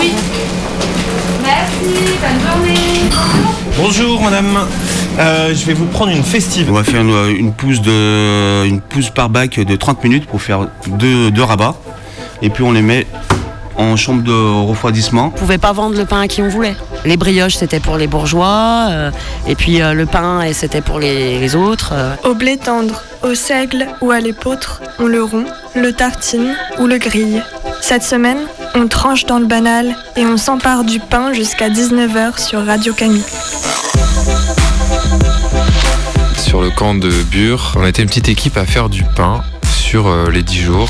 Oui. Merci, bonne journée. Bonjour madame. Euh, je vais vous prendre une festive. On va faire une, une pousse de, une pousse par bac de 30 minutes pour faire deux, deux rabats. Et puis on les met en chambre de refroidissement. On pouvait pas vendre le pain à qui on voulait. Les brioches, c'était pour les bourgeois, euh, et puis euh, le pain, et c'était pour les, les autres. euh. Au blé tendre, au seigle ou à l'épeautre, on le rompt, le tartine ou le grille. Cette semaine, on tranche dans le banal et on s'empare du pain jusqu'à 19h sur Radio Canu. Sur le camp de Bure, on était une petite équipe à faire du pain sur euh, les 10 jours.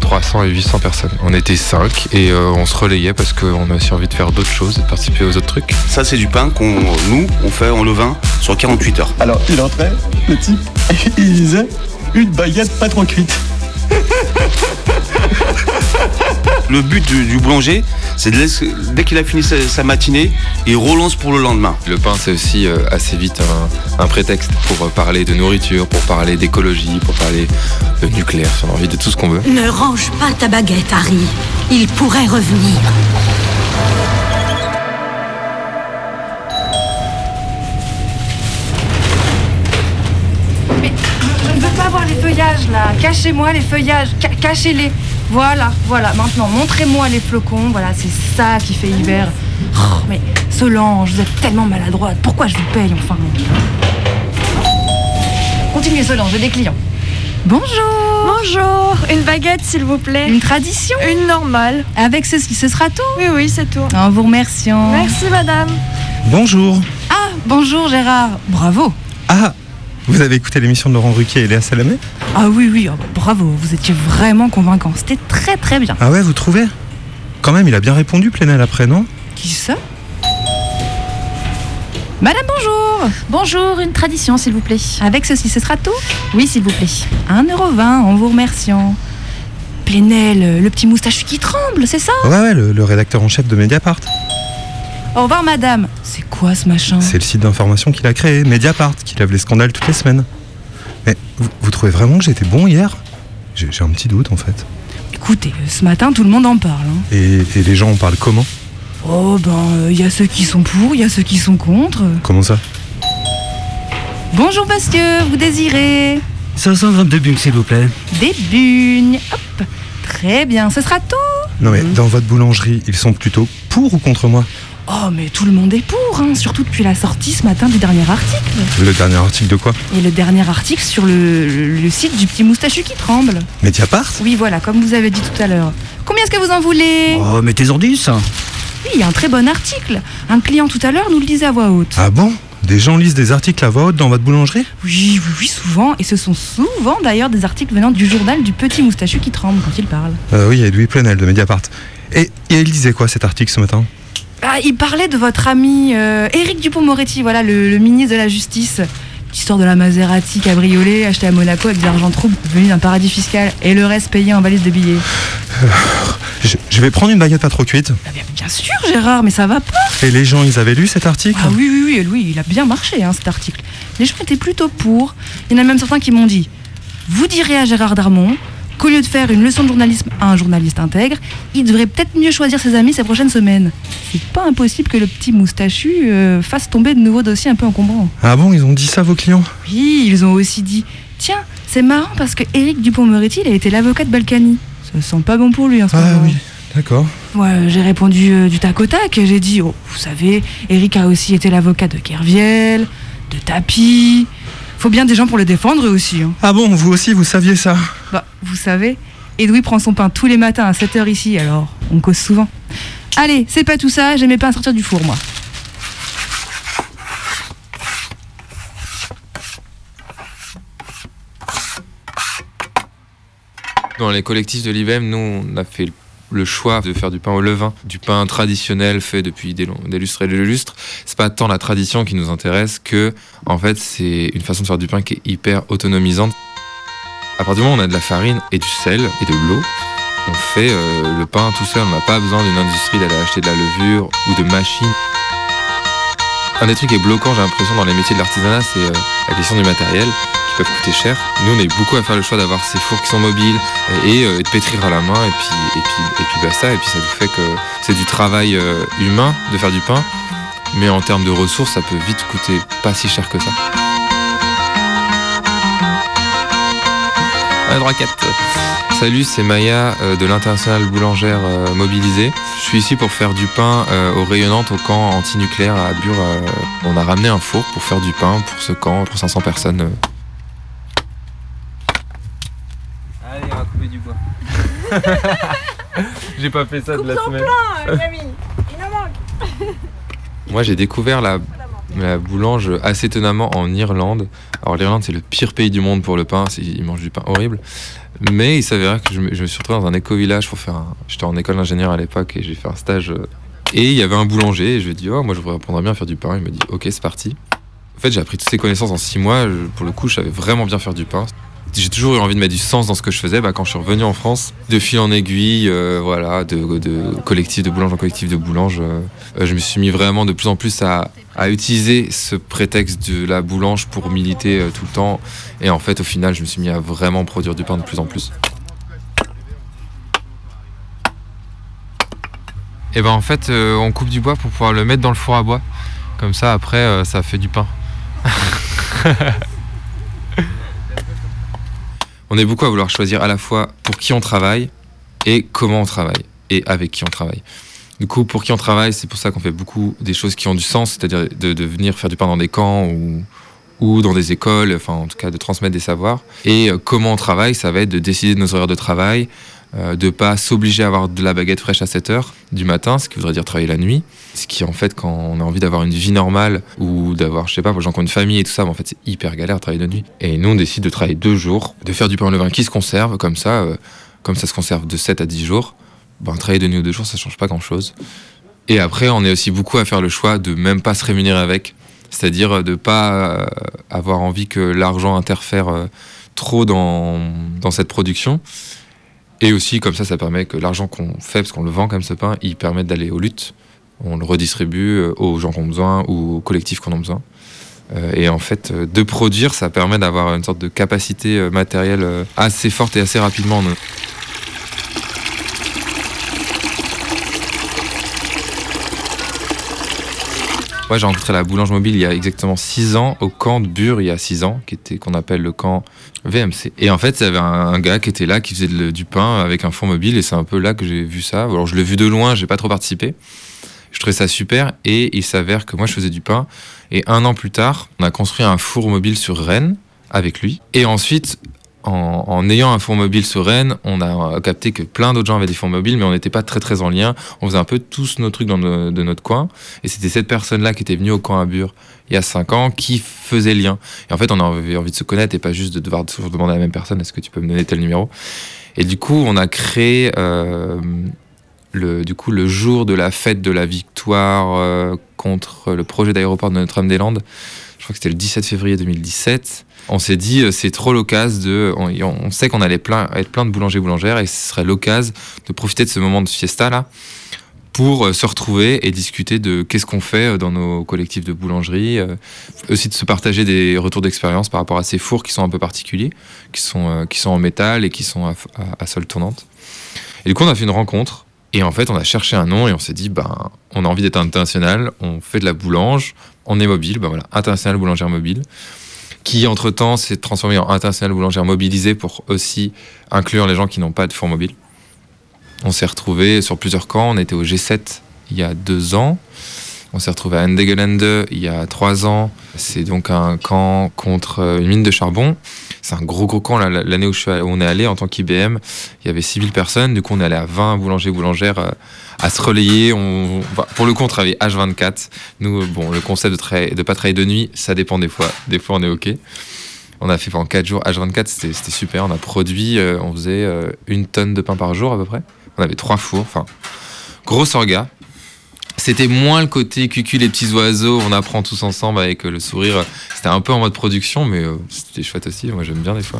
300 et 800 personnes. On était 5 et euh, on se relayait parce qu'on a aussi envie de faire d'autres choses, de participer aux autres trucs. Ça, c'est du pain qu'on, nous, on fait en levain sur 48 heures. Alors, il entrait, le type, il disait une baguette pas trop cuite. Le but du, du boulanger, c'est de laisser- dès qu'il a fini sa, sa matinée, il relance pour le lendemain. Le pain, c'est aussi euh, assez vite un, un prétexte pour euh, parler de nourriture, pour parler d'écologie, pour parler de nucléaire, si on a envie de tout ce qu'on veut. Ne range pas ta baguette, Harry. Il pourrait revenir. Mais je ne veux pas voir les feuillages là. Cachez-moi les feuillages. Ca- Cachez-les. Voilà, voilà. Maintenant, montrez-moi les flocons. Voilà, c'est ça qui fait hiver. Oh, mais Solange, vous êtes tellement maladroite. Pourquoi je vous paye enfin? Continuez Solange, j'ai des clients. Bonjour. Bonjour, une baguette s'il vous plaît. Une tradition Une normale. Avec ceci, ce sera tout Oui, oui, c'est tout. En vous remerciant. Merci madame. Bonjour. Ah, bonjour Gérard. Bravo. Ah, vous avez écouté l'émission de Laurent Ruquier et Léa Salamé? Ah oui, oui, oh, bravo. Vous étiez vraiment convaincant. C'était très, très bien. Ah ouais, vous trouvez? Quand même, il a bien répondu, Plenel, après, non? Qui ça? Madame, bonjour Bonjour, une tradition s'il vous plaît. Avec ceci, ce sera tout? Oui, s'il vous plaît. 1,20€ en vous remerciant. Plénel, le petit moustachu qui tremble, c'est ça? Ouais, ouais, le, le rédacteur en chef de Mediapart. Au revoir, madame. C'est quoi ce machin? C'est le site d'information qu'il a créé, Mediapart, qui lève les scandales toutes les semaines. Mais vous, vous trouvez vraiment que j'étais bon hier? J'ai j'ai un petit doute, en fait. Écoutez, ce matin, tout le monde en parle. hein. Et, et les gens en parlent comment? Oh, ben, il y a ceux qui sont pour, il y a ceux qui sont contre. Comment ça? Bonjour, monsieur, vous désirez? 522 bunks, s'il vous plaît. Des bugnes. Hop. Très bien, ce sera tout. Non mais dans votre boulangerie, ils sont plutôt pour ou contre moi? Oh, mais tout le monde est pour, hein, surtout depuis la sortie ce matin du dernier article. Le dernier article de quoi? Et le dernier article sur le, le- le site du petit moustachu qui tremble. Mediapart? Oui, voilà, comme vous avez dit tout à l'heure. Combien est-ce que vous en voulez? Oh, mettez-en 10. Oui, il y a un très bon article. Un client tout à l'heure nous le disait à voix haute. Ah bon? Des gens lisent des articles à voix haute dans votre boulangerie? Oui, oui, oui, souvent. Et ce sont souvent d'ailleurs des articles venant du journal du petit moustachu qui tremble quand il parle. Euh, Oui, Edoui Plenel de Mediapart. Et, et il disait quoi cet article ce matin? Ah, il parlait de votre ami euh, Éric Dupont-Moretti, voilà, le, le ministre de la Justice. L'histoire de la Maserati cabriolet achetée à Monaco avec de l'argent trouble venu d'un paradis fiscal et le reste payé en valise de billets. je, je vais prendre une baguette pas trop cuite. Ah, bien, bien sûr, Gérard, mais ça va pas. Et les gens, ils avaient lu cet article? Ah oui, oui, oui, oui, il a bien marché hein, cet article. Les gens étaient plutôt pour. Il y en a même certains qui m'ont dit Vous direz à Gérard Darmon qu'au lieu de faire une leçon de journalisme à un journaliste intègre, il devrait peut-être mieux choisir ses amis ces prochaines semaines. C'est pas impossible que le petit moustachu euh, fasse tomber de nouveaux dossiers un peu encombrants. Ah bon, ils ont dit ça vos clients? Oui, ils ont aussi dit Tiens, c'est marrant parce que Éric Dupont-Moretti, il a été l'avocat de Balkany. Ça sent pas bon pour lui en ce Ah moment. oui, d'accord. Moi, j'ai répondu euh, du tac au tac. J'ai dit, oh, vous savez, Eric a aussi été l'avocat de Kerviel, de Tapi. Faut bien des gens pour le défendre eux aussi. hein. Ah bon, vous aussi, vous saviez ça? Bah, vous savez, Edoui prend son pain tous les matins à 7h ici, alors on cause souvent. Allez, c'est pas tout ça, j'ai mes pains à sortir du four, moi. Dans les collectifs de l'IBM, nous, on a fait le choix de faire du pain au levain, du pain traditionnel fait depuis des lustres et des lustres. C'est pas tant la tradition qui nous intéresse que, en fait, c'est une façon de faire du pain qui est hyper autonomisante. À partir du moment où on a de la farine et du sel et de l'eau, on fait euh, le pain tout seul. On n'a pas besoin d'une industrie d'aller acheter de la levure ou de machines. Un des trucs qui est bloquant, j'ai l'impression, dans les métiers de l'artisanat, c'est euh, la question du matériel qui peuvent coûter cher. Nous, on est beaucoup à faire le choix d'avoir ces fours qui sont mobiles et, euh, de pétrir à la main et puis, et puis, et puis basta. Et puis ça nous fait que c'est du travail euh, humain de faire du pain, mais en termes de ressources, ça peut vite coûter pas si cher que ça. La droquette. Salut, c'est Maya euh, de l'Internationale boulangère euh, mobilisée. Je suis ici pour faire du pain euh, aux rayonnantes au camp antinucléaire à Bure. euh. on a ramené un four pour faire du pain pour ce camp, pour 500 personnes. euh. Allez, on va couper du bois. J'ai pas fait ça de la semaine. Moi, j'ai découvert la, la boulange assez étonnamment en Irlande. Alors, l'Irlande, c'est le pire pays du monde pour le pain. Ils mangent du pain horrible. Mais il s'avérait que je me, suis retrouvé dans un éco-village pour faire un. J'étais en école d'ingénieur à l'époque et j'ai fait un stage. euh, Et il y avait un boulanger et je lui ai dit, oh, moi, je voudrais apprendre à bien faire du pain. Il me dit, ok, c'est parti. En fait, j'ai appris toutes ces connaissances en six mois. Pour le coup, je savais vraiment bien faire du pain. J'ai toujours eu envie de mettre du sens dans ce que je faisais. Bah, quand je suis revenu en France, de fil en aiguille, euh, voilà, de, collectif de boulange en collectif de boulange, euh, je me suis mis vraiment de plus en plus à, à utiliser ce prétexte de la boulange pour militer euh, tout le temps. Et en fait, au final, je me suis mis à vraiment produire du pain de plus en plus. Et ben en fait, euh, on coupe du bois pour pouvoir le mettre dans le four à bois. Comme ça, après, euh, ça fait du pain. on est beaucoup à vouloir choisir à la fois pour qui on travaille et comment on travaille et avec qui on travaille. Du coup, pour qui on travaille, c'est pour ça qu'on fait beaucoup des choses qui ont du sens, c'est-à-dire de, venir faire du pain dans des camps ou, dans des écoles, enfin en tout cas de transmettre des savoirs. Et euh, comment on travaille, ça va être de décider de nos horaires de travail, euh, de pas s'obliger à avoir de la baguette fraîche à 7 heures du matin, ce qui voudrait dire travailler la nuit. Ce qui en fait, quand on a envie d'avoir une vie normale ou d'avoir, je sais pas, pour les gens qui ont une famille et tout ça, en fait c'est hyper galère de travailler de nuit. Et nous on décide de travailler deux jours, de faire du pain au levain qui se conserve comme ça, euh, comme ça se conserve de 7 à 10 jours. Ben, travailler de nuit ou deux jours, ça change pas grand chose. Et après, on est aussi beaucoup à faire le choix de même pas se rémunérer avec. C'est-à-dire de pas euh, avoir envie que l'argent interfère euh, trop dans, dans cette production. Et aussi, comme ça, ça permet que l'argent qu'on fait, parce qu'on le vend comme ce pain, il permet d'aller aux luttes. On le redistribue euh, aux gens qui ont besoin ou aux collectifs qui en ont besoin. Et en fait, de produire, ça permet d'avoir une sorte de capacité matérielle assez forte et assez rapidement. Moi, j'ai rencontré la boulange mobile il y a exactement 6 ans au camp de Bure il y a 6 ans, qui était qu'on appelle le camp VMC. Et en fait, il y avait un, gars qui était là, qui faisait du pain avec un four mobile, et c'est un peu là que j'ai vu ça. Alors, je l'ai vu de loin, j'ai pas trop participé. Je trouvais ça super, et il s'avère que moi, je faisais du pain. Et un an plus tard, on a construit un four mobile sur Rennes avec lui. Et ensuite, en, ayant un four mobile sur Rennes, on a capté que plein d'autres gens avaient des fours mobiles, mais on n'était pas très très en lien. On faisait un peu tous nos trucs dans de notre coin. Et c'était cette personne-là qui était venue au camp à Bure il y a 5 ans qui faisait lien. Et en fait, on avait envie de se connaître et pas juste de devoir toujours demander à la même personne est-ce que tu peux me donner tel numéro? Et du coup, on a créé euh, le, du coup, le jour de la fête de la victoire euh, contre le projet d'aéroport de Notre-Dame-des-Landes. Je crois que c'était le 17 février 2017. On s'est dit, euh, c'est trop l'occasion de. On, sait qu'on allait plein, être plein de boulangers boulangères et ce serait l'occasion de profiter de ce moment de fiesta là pour euh, se retrouver et discuter de qu'est-ce qu'on fait euh, dans nos collectifs de boulangerie, aussi de se partager des retours d'expérience par rapport à ces fours qui sont un peu particuliers, qui sont, qui sont en métal et qui sont à sol tournante. Et du coup, on a fait une rencontre et en fait, on a cherché un nom et on s'est dit, ben, on a envie d'être international, on fait de la boulange, on est mobile, ben voilà, international boulangère mobile qui entre-temps s'est transformé en international boulangère mobilisée pour aussi inclure les gens qui n'ont pas de four mobile. On s'est retrouvés sur plusieurs camps. On était au G7 il y a deux ans. On s'est retrouvé à Endegelande il y a trois ans. C'est donc un camp contre une mine de charbon. C'est un gros gros camp. L'année où, on est allé en tant qu'IBM, il y avait 6000 personnes. Du coup, on est allé à 20 boulangers boulangères euh, à se relayer. Pour le coup, on travaillait H24. Nous, euh, bon, le concept de ne pas travailler de nuit, ça dépend des fois. Des fois, on est OK. On a fait pendant 4 jours H24, c'était super. On a produit, euh, on faisait une tonne de pain par jour à peu près. On avait trois fours, enfin, grosse orga. C'était moins le côté cucu les petits oiseaux, on apprend tous ensemble avec euh, le sourire. C'était un peu en mode production, mais euh, c'était chouette aussi. Moi, j'aime bien des fois.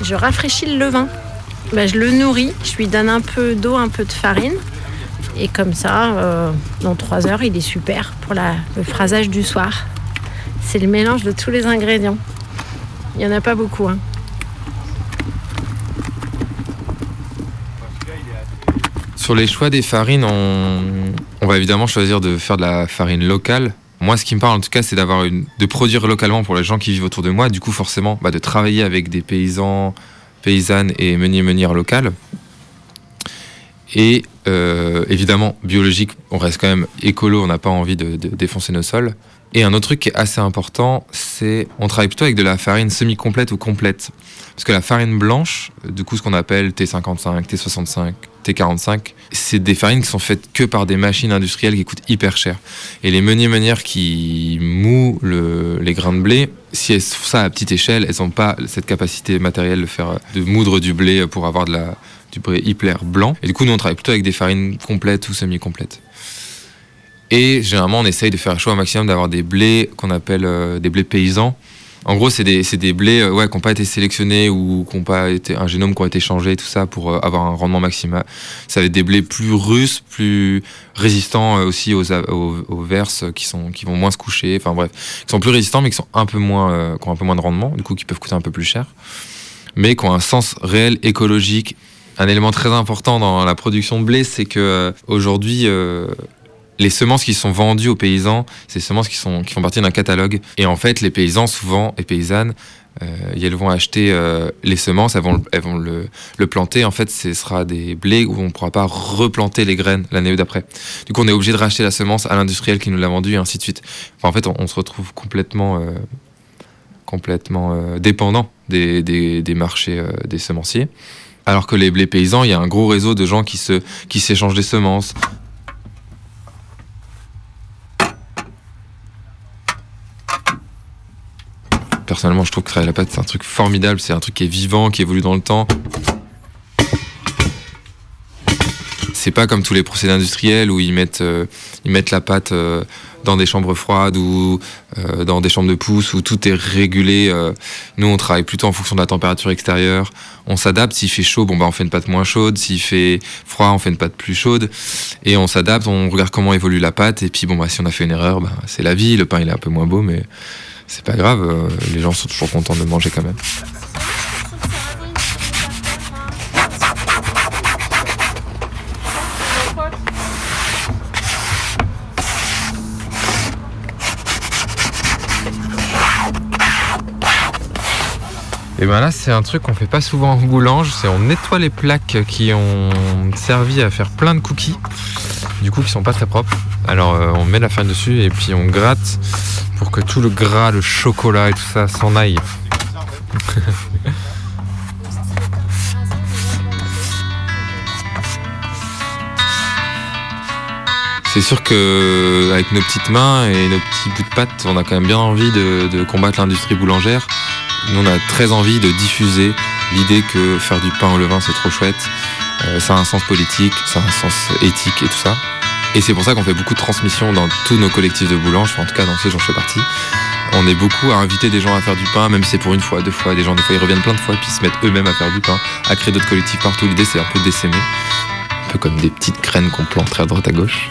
Je rafraîchis le levain. Ben, je le nourris, je lui donne un peu d'eau, un peu de farine. Et comme ça, euh, dans 3 heures, il est super pour le phrasage du soir. C'est le mélange de tous les ingrédients. Il n'y en a pas beaucoup. hein. Sur les choix des farines, on, va évidemment choisir de faire de la farine locale. Moi, ce qui me parle en tout cas, c'est d'avoir de produire localement pour les gens qui vivent autour de moi. Du coup, forcément, bah, de travailler avec des paysans, paysannes et meuniers meunières locales. Et euh, évidemment, biologique, on reste quand même écolo, on n'a pas envie de, défoncer nos sols. Et un autre truc qui est assez important, c'est on travaille plutôt avec de la farine semi-complète ou complète. Parce que la farine blanche, du coup ce qu'on appelle T55, T65, T45, c'est des farines qui sont faites que par des machines industrielles qui coûtent hyper cher. Et les meuniers meunières qui mouent le- les grains de blé, si elles font ça à petite échelle, elles n'ont pas cette capacité matérielle de faire de moudre du blé pour avoir de la, du blé hyper blanc. Et du coup nous on travaille plutôt avec des farines complètes ou semi-complètes. Et généralement, on essaye de faire un choix au maximum d'avoir des blés qu'on appelle euh, des blés paysans. En gros, c'est des, des blés euh, ouais, qui n'ont pas été sélectionnés ou qui n'ont pas été un génome qui a été changé, tout ça, pour euh, avoir un rendement maximal. Ça va être des blés plus russes, plus résistants aussi aux, aux, aux verses, qui, sont, qui vont moins se coucher. Enfin bref, qui sont plus résistants, mais qui, sont un peu moins, qui ont un peu moins de rendement, du coup, qui peuvent coûter un peu plus cher. Mais qui ont un sens réel écologique. Un élément très important dans la production de blé, c'est que euh, aujourd'hui, euh, les semences qui sont vendues aux paysans, c'est des semences qui, font partie d'un catalogue. Et en fait, les paysans, souvent, et paysannes, euh, elles vont acheter les semences, elles vont, le, planter. En fait, ce sera des blés où on ne pourra pas replanter les graines l'année d'après. Du coup, on est obligé de racheter la semence à l'industriel qui nous l'a vendue et ainsi de suite. En fait, on, se retrouve complètement, complètement dépendant des, marchés des semenciers. Alors que les blés paysans, il y a un gros réseau de gens qui se qui s'échangent des semences, personnellement, je trouve que travailler la pâte, c'est un truc formidable, c'est un truc qui est vivant, qui évolue dans le temps. C'est pas comme tous les procédés industriels où ils mettent, euh, ils mettent la pâte euh, dans des chambres froides ou euh, dans des chambres de pousse où tout est régulé. euh. nous, on travaille plutôt en fonction de la température extérieure. On s'adapte. S'il fait chaud, bon bah on fait une pâte moins chaude. S'il fait froid, on fait une pâte plus chaude. Et on s'adapte. On regarde comment évolue la pâte. Et puis bon bah si on a fait une erreur, bah, c'est la vie. Le pain il est un peu moins beau, mais c'est pas grave. euh, les gens sont toujours contents de manger quand même. Et ben là, c'est un truc qu'on fait pas souvent en boulange, c'est on nettoie les plaques qui ont servi à faire plein de cookies, du coup qui sont pas très propres. Alors euh, on met la farine dessus et puis on gratte pour que tout le gras, le chocolat et tout ça s'en aille. C'est sûr que avec nos petites mains et nos petits bouts de pâte, on a quand même bien envie de, de combattre l'industrie boulangère. Nous, on a très envie de diffuser l'idée que faire du pain au levain, c'est trop chouette. Euh, ça a un sens politique, ça a un sens éthique et tout ça. Et c'est pour ça qu'on fait beaucoup de transmissions dans tous nos collectifs de boulanges, en tout cas dans ceux dont je fais partie. On est beaucoup à inviter des gens à faire du pain, même si c'est pour une fois, deux fois. Des gens, des fois, ils reviennent plein de fois, puis ils se mettent eux-mêmes à faire du pain, à créer d'autres collectifs partout. L'idée, c'est un peu d'essaimer. Un peu comme des petites graines qu'on planterait à droite à gauche.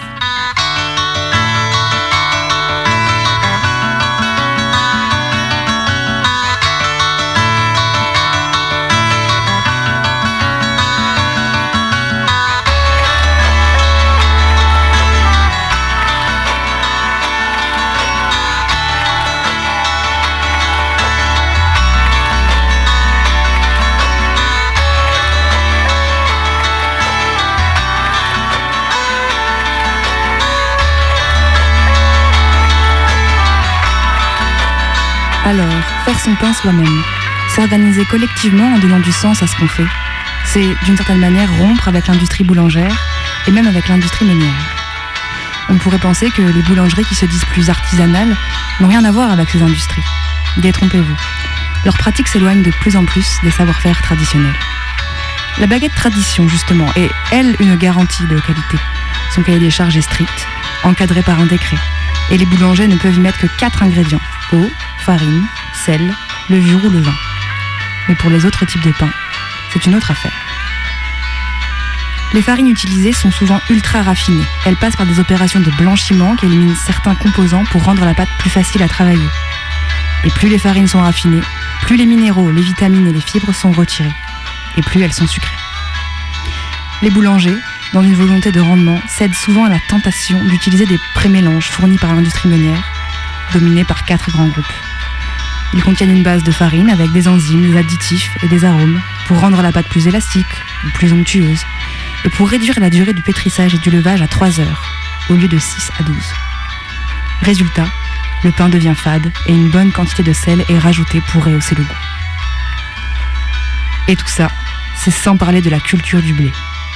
Alors, faire son pain soi-même, s'organiser collectivement en donnant du sens à ce qu'on fait, c'est d'une certaine manière rompre avec l'industrie boulangère et même avec l'industrie meunière. On pourrait penser que les boulangeries qui se disent plus artisanales n'ont rien à voir avec ces industries. Détrompez-vous. Leur pratique s'éloigne de plus en plus des savoir-faire traditionnels. La baguette tradition, justement, est, elle, une garantie de qualité. Son cahier des charges est strict, encadré par un décret. Et les boulangers ne peuvent y mettre que 4 ingrédients eau, farine, sel, levure ou levain. Mais pour les autres types de pain, c'est une autre affaire. Les farines utilisées sont souvent ultra raffinées. Elles passent par des opérations de blanchiment qui éliminent certains composants pour rendre la pâte plus facile à travailler. Et plus les farines sont raffinées, plus les minéraux, les vitamines et les fibres sont retirés. Et plus elles sont sucrées. Les boulangers, dans une volonté de rendement, cèdent souvent à la tentation d'utiliser des prémélanges fournis par l'industrie meunière, dominée par quatre grands groupes. Ils contiennent une base de farine avec des enzymes, des additifs et des arômes pour rendre la pâte plus élastique ou plus onctueuse et pour réduire la durée du pétrissage et du levage à 3 heures au lieu de 6 à 12. Résultat, le pain devient fade et une bonne quantité de sel est rajoutée pour rehausser le goût. Et tout ça, c'est sans parler de la culture du blé.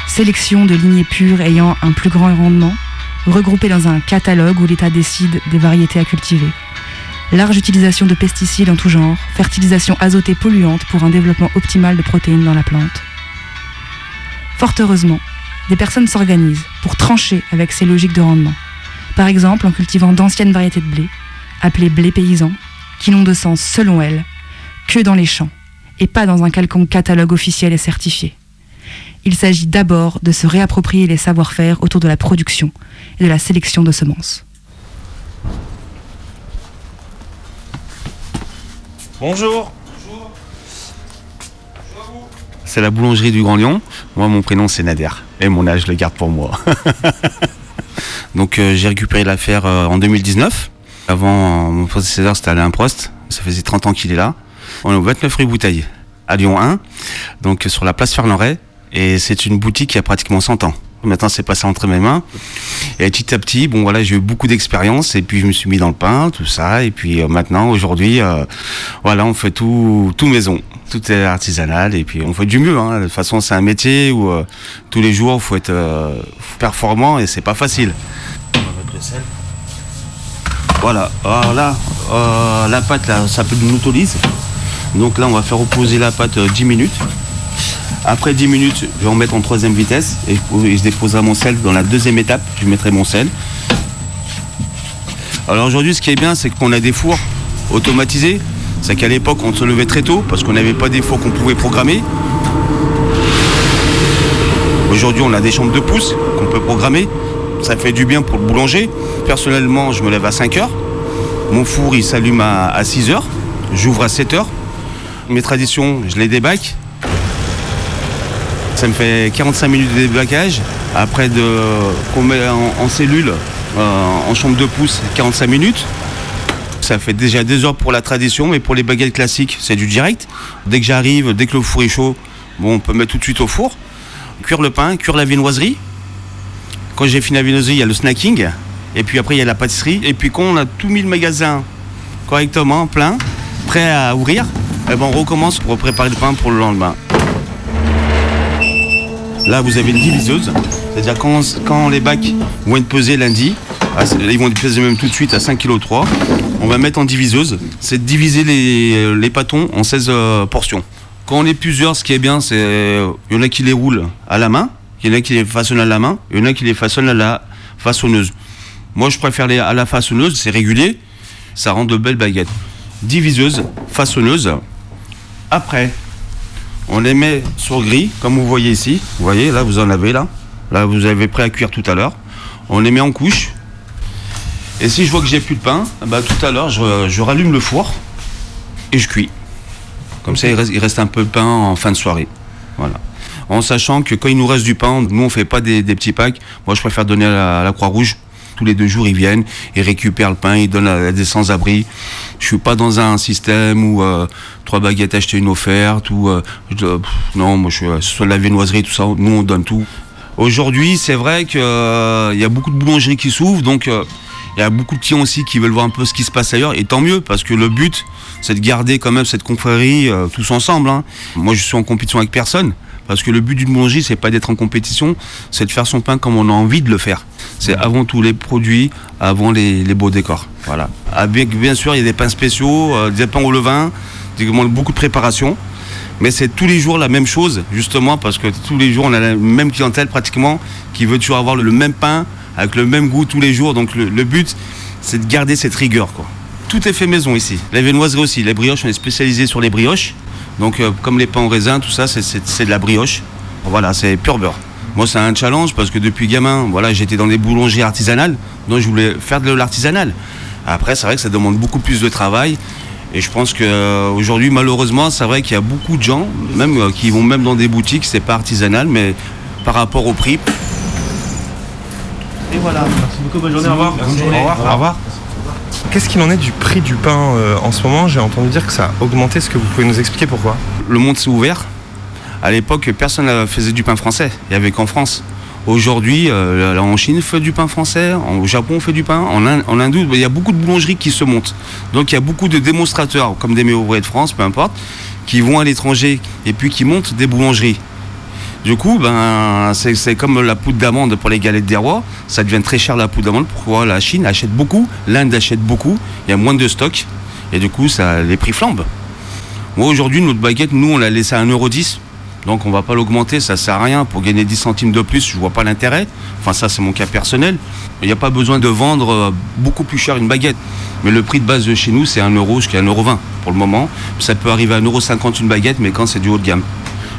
Sélection de lignées pures ayant un plus grand rendement, regroupées dans un catalogue où l'État décide des variétés à cultiver. Large utilisation de pesticides en tout genre, fertilisation azotée polluante pour un développement optimal de protéines dans la plante. Fort heureusement, des personnes s'organisent pour trancher avec ces logiques de rendement. Par exemple en cultivant d'anciennes variétés de blé, appelées blé paysan, qui n'ont de sens, selon elles, que dans les champs, et pas dans un quelconque catalogue officiel et certifié. Il s'agit d'abord de se réapproprier les savoir-faire autour de la production et de la sélection de semences. Bonjour. C'est la boulangerie du Grand Lyon. Moi, mon prénom, c'est Nader. Et mon âge, je le garde pour moi. Donc, euh, j'ai récupéré l'affaire euh, en 2019. Avant, euh, mon prédécesseur, c'était Alain Prost. Ça faisait 30 ans qu'il est là. On est au 29 rue Bouteille, à Lyon 1. Donc, sur la place Fernandret. Et c'est une boutique qui a pratiquement 100 ans. Maintenant, c'est passé entre mes mains. Et petit à petit, bon voilà, j'ai eu beaucoup d'expérience et puis je me suis mis dans le pain, tout ça. Et puis euh, maintenant, aujourd'hui, euh, voilà, on fait tout, tout maison, tout est artisanal et puis on fait du mieux. Hein. De toute façon, c'est un métier où euh, tous les jours, il faut être performant et c'est pas facile. Voilà. Alors là, la pâte, là, ça peut une autolyse. Donc là, on va faire reposer la pâte euh, 10 minutes. Après 10 minutes, je vais en mettre en troisième vitesse et je, déposerai mon sel dans la deuxième étape. Je mettrai mon sel. Alors aujourd'hui, ce qui est bien, c'est qu'on a des fours automatisés. C'est qu'à l'époque, on se levait très tôt parce qu'on n'avait pas des fours qu'on pouvait programmer. Aujourd'hui, on a des chambres de pouces qu'on peut programmer. Ça fait du bien pour le boulanger. Personnellement, je me lève à 5 heures. Mon four, il s'allume à, à 6 heures. J'ouvre à 7 heures. Mes traditions, je les débac. Ça me fait 45 minutes de débacage. Après, qu'on met en, cellule, euh, en chambre de pouce, 45 minutes. Ça fait déjà des heures pour la tradition, mais pour les baguettes classiques, c'est du direct. Dès que j'arrive, dès que le four est chaud, bon, on peut mettre tout de suite au four. Cuire le pain, cuire la viennoiserie. Quand j'ai fini la viennoiserie, il y a le snacking. Et puis après, il y a la pâtisserie. Et puis quand on a tout mis le magasin correctement, plein, prêt à ouvrir, eh ben, on recommence pour préparer le pain pour le lendemain. Là, vous avez une diviseuse. C'est-à-dire quand, quand les bacs vont être pesés lundi, ils vont être pesés même tout de suite à 5 kg 3, on va mettre en diviseuse. C'est de diviser les, les pâtons en 16 euh, portions. Quand on est plusieurs, ce qui est bien, c'est il y en a qui les roulent à la main, il y en a qui les façonnent à la main, il y en a qui les façonnent à la façonneuse. Moi, je préfère les à la façonneuse, c'est régulier, ça rend de belles baguettes. Diviseuse, façonneuse. Après, on les met sur grille, comme vous voyez ici. Vous voyez, là, vous en avez là. Là, vous avez prêt à cuire tout à l'heure. On les met en couche. Et si je vois que j'ai plus de pain, bah, tout à l'heure, je, rallume le four et je cuis. Comme ça, il reste, un peu de pain en fin de soirée. Voilà. En sachant que quand il nous reste du pain, nous, on fait pas des, petits packs. Moi, je préfère donner à la, à la Croix-Rouge. Tous les deux jours, ils viennent, ils récupèrent le pain, ils donnent à, des sans-abri. Je suis pas dans un système où euh, trois baguettes achetées, une offerte. Ou, euh, non, moi, je suis, euh, de la viennoiserie, tout ça, nous, on donne tout. Aujourd'hui, c'est vrai qu'il y a beaucoup de boulangeries qui s'ouvrent, donc Il y a beaucoup de clients aussi qui veulent voir un peu ce qui se passe ailleurs, et tant mieux, parce que le but, c'est de garder quand même cette confrérie tous ensemble. hein. Moi, je suis en compétition avec personne, parce que le but d'une boulangerie, c'est pas d'être en compétition, c'est de faire son pain comme on a envie de le faire. C'est avant tout les produits, avant les, les beaux décors. Voilà. Avec, bien sûr, il y a des pains spéciaux, euh, des pains au levain, beaucoup de préparation. Mais c'est tous les jours la même chose, justement, parce que tous les jours, on a la même clientèle pratiquement qui veut toujours avoir le, le même pain, avec le même goût tous les jours. Donc le, le but, c'est de garder cette rigueur. Quoi. Tout est fait maison ici. La viennoiserie aussi. Les brioches, on est spécialisé sur les brioches. Donc, euh, comme les pains au raisin, tout ça, c'est- de la brioche. Voilà, c'est pur beurre. Moi, c'est un challenge parce que depuis gamin, voilà, j'étais dans des boulangeries artisanales, donc je voulais faire de l'artisanal. Après, c'est vrai que ça demande beaucoup plus de travail. Et je pense qu'aujourd'hui, malheureusement, c'est vrai qu'il y a beaucoup de gens, même euh, qui vont même dans des boutiques, c'est pas artisanal, mais par rapport au prix. Et voilà. Merci beaucoup, bonne journée, au revoir. Bonne journée. Au revoir. Au revoir. Qu'est-ce qu'il en est du prix du pain euh, en ce moment J'ai entendu dire que ça a augmenté. Est-ce que vous pouvez nous expliquer pourquoi? Le monde s'est ouvert. À l'époque, personne ne faisait du pain français. Il n'y avait qu'en France. Aujourd'hui, euh, en Chine, on fait du pain français. Au Japon, on fait du pain. En, Inde- en Inde, il y a beaucoup de boulangeries qui se montent. Donc, il y a beaucoup de démonstrateurs, comme des ouvriers de France, peu importe, qui vont à l'étranger et puis qui montent des boulangeries. Du coup, ben, c'est comme la poudre d'amande pour les galettes des rois. Ça devient très cher la poudre d'amande. Pourquoi la Chine achète beaucoup, l'Inde achète beaucoup. Il y a moins de stock. Et du coup, ça, les prix flambent. Moi, aujourd'hui, notre baguette, nous, on l'a laissé à 1,10€. Donc, on va pas l'augmenter, ça sert à rien. Pour gagner 10 centimes de plus, je vois pas l'intérêt. Enfin, ça, c'est mon cas personnel. Il n'y a pas besoin de vendre euh, beaucoup plus cher une baguette. Mais le prix de base de chez nous, c'est 1€ jusqu'à 1,20€ pour le moment. Ça peut arriver à 1,50€ une baguette, mais quand c'est du haut de gamme.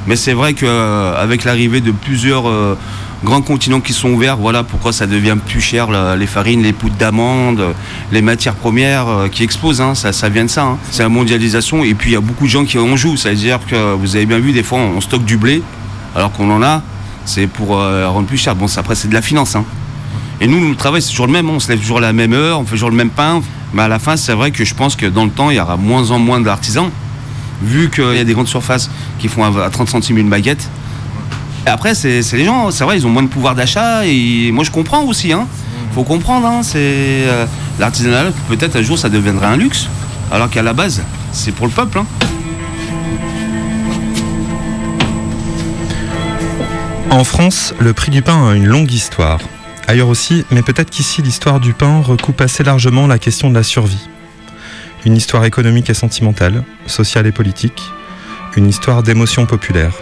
Mais c'est vrai qu'avec l'arrivée de plusieurs euh, grands continents qui sont ouverts, voilà pourquoi ça devient plus cher, les farines, les poudres d'amande, les matières premières euh, qui explosent. hein. ça, vient de ça. hein. C'est la mondialisation. Et puis il y a beaucoup de gens qui en jouent. C'est-à-dire que vous avez bien vu, des fois on stocke du blé, alors qu'on en a, c'est pour euh, rendre plus cher. Bon, après c'est de la finance. hein. Et nous, le travail, c'est toujours le même. On se lève toujours à la même heure, on fait toujours le même pain. Mais à la fin, c'est vrai que je pense que dans le temps, il y aura moins en moins d'artisans. Vu qu'il y a des grandes surfaces qui font à 30 centimes une baguette. Et après, c'est les gens, c'est vrai, ils ont moins de pouvoir d'achat. Et moi, je comprends aussi. Il faut comprendre. Hein, c'est euh, L'artisanal, peut-être un jour, ça deviendra un luxe. Alors qu'à la base, c'est pour le peuple. hein. En France, le prix du pain a une longue histoire. Ailleurs aussi, mais peut-être qu'ici l'histoire du pain recoupe assez largement la question de la survie. Une histoire économique et sentimentale, sociale et politique, une histoire d'émotions populaires.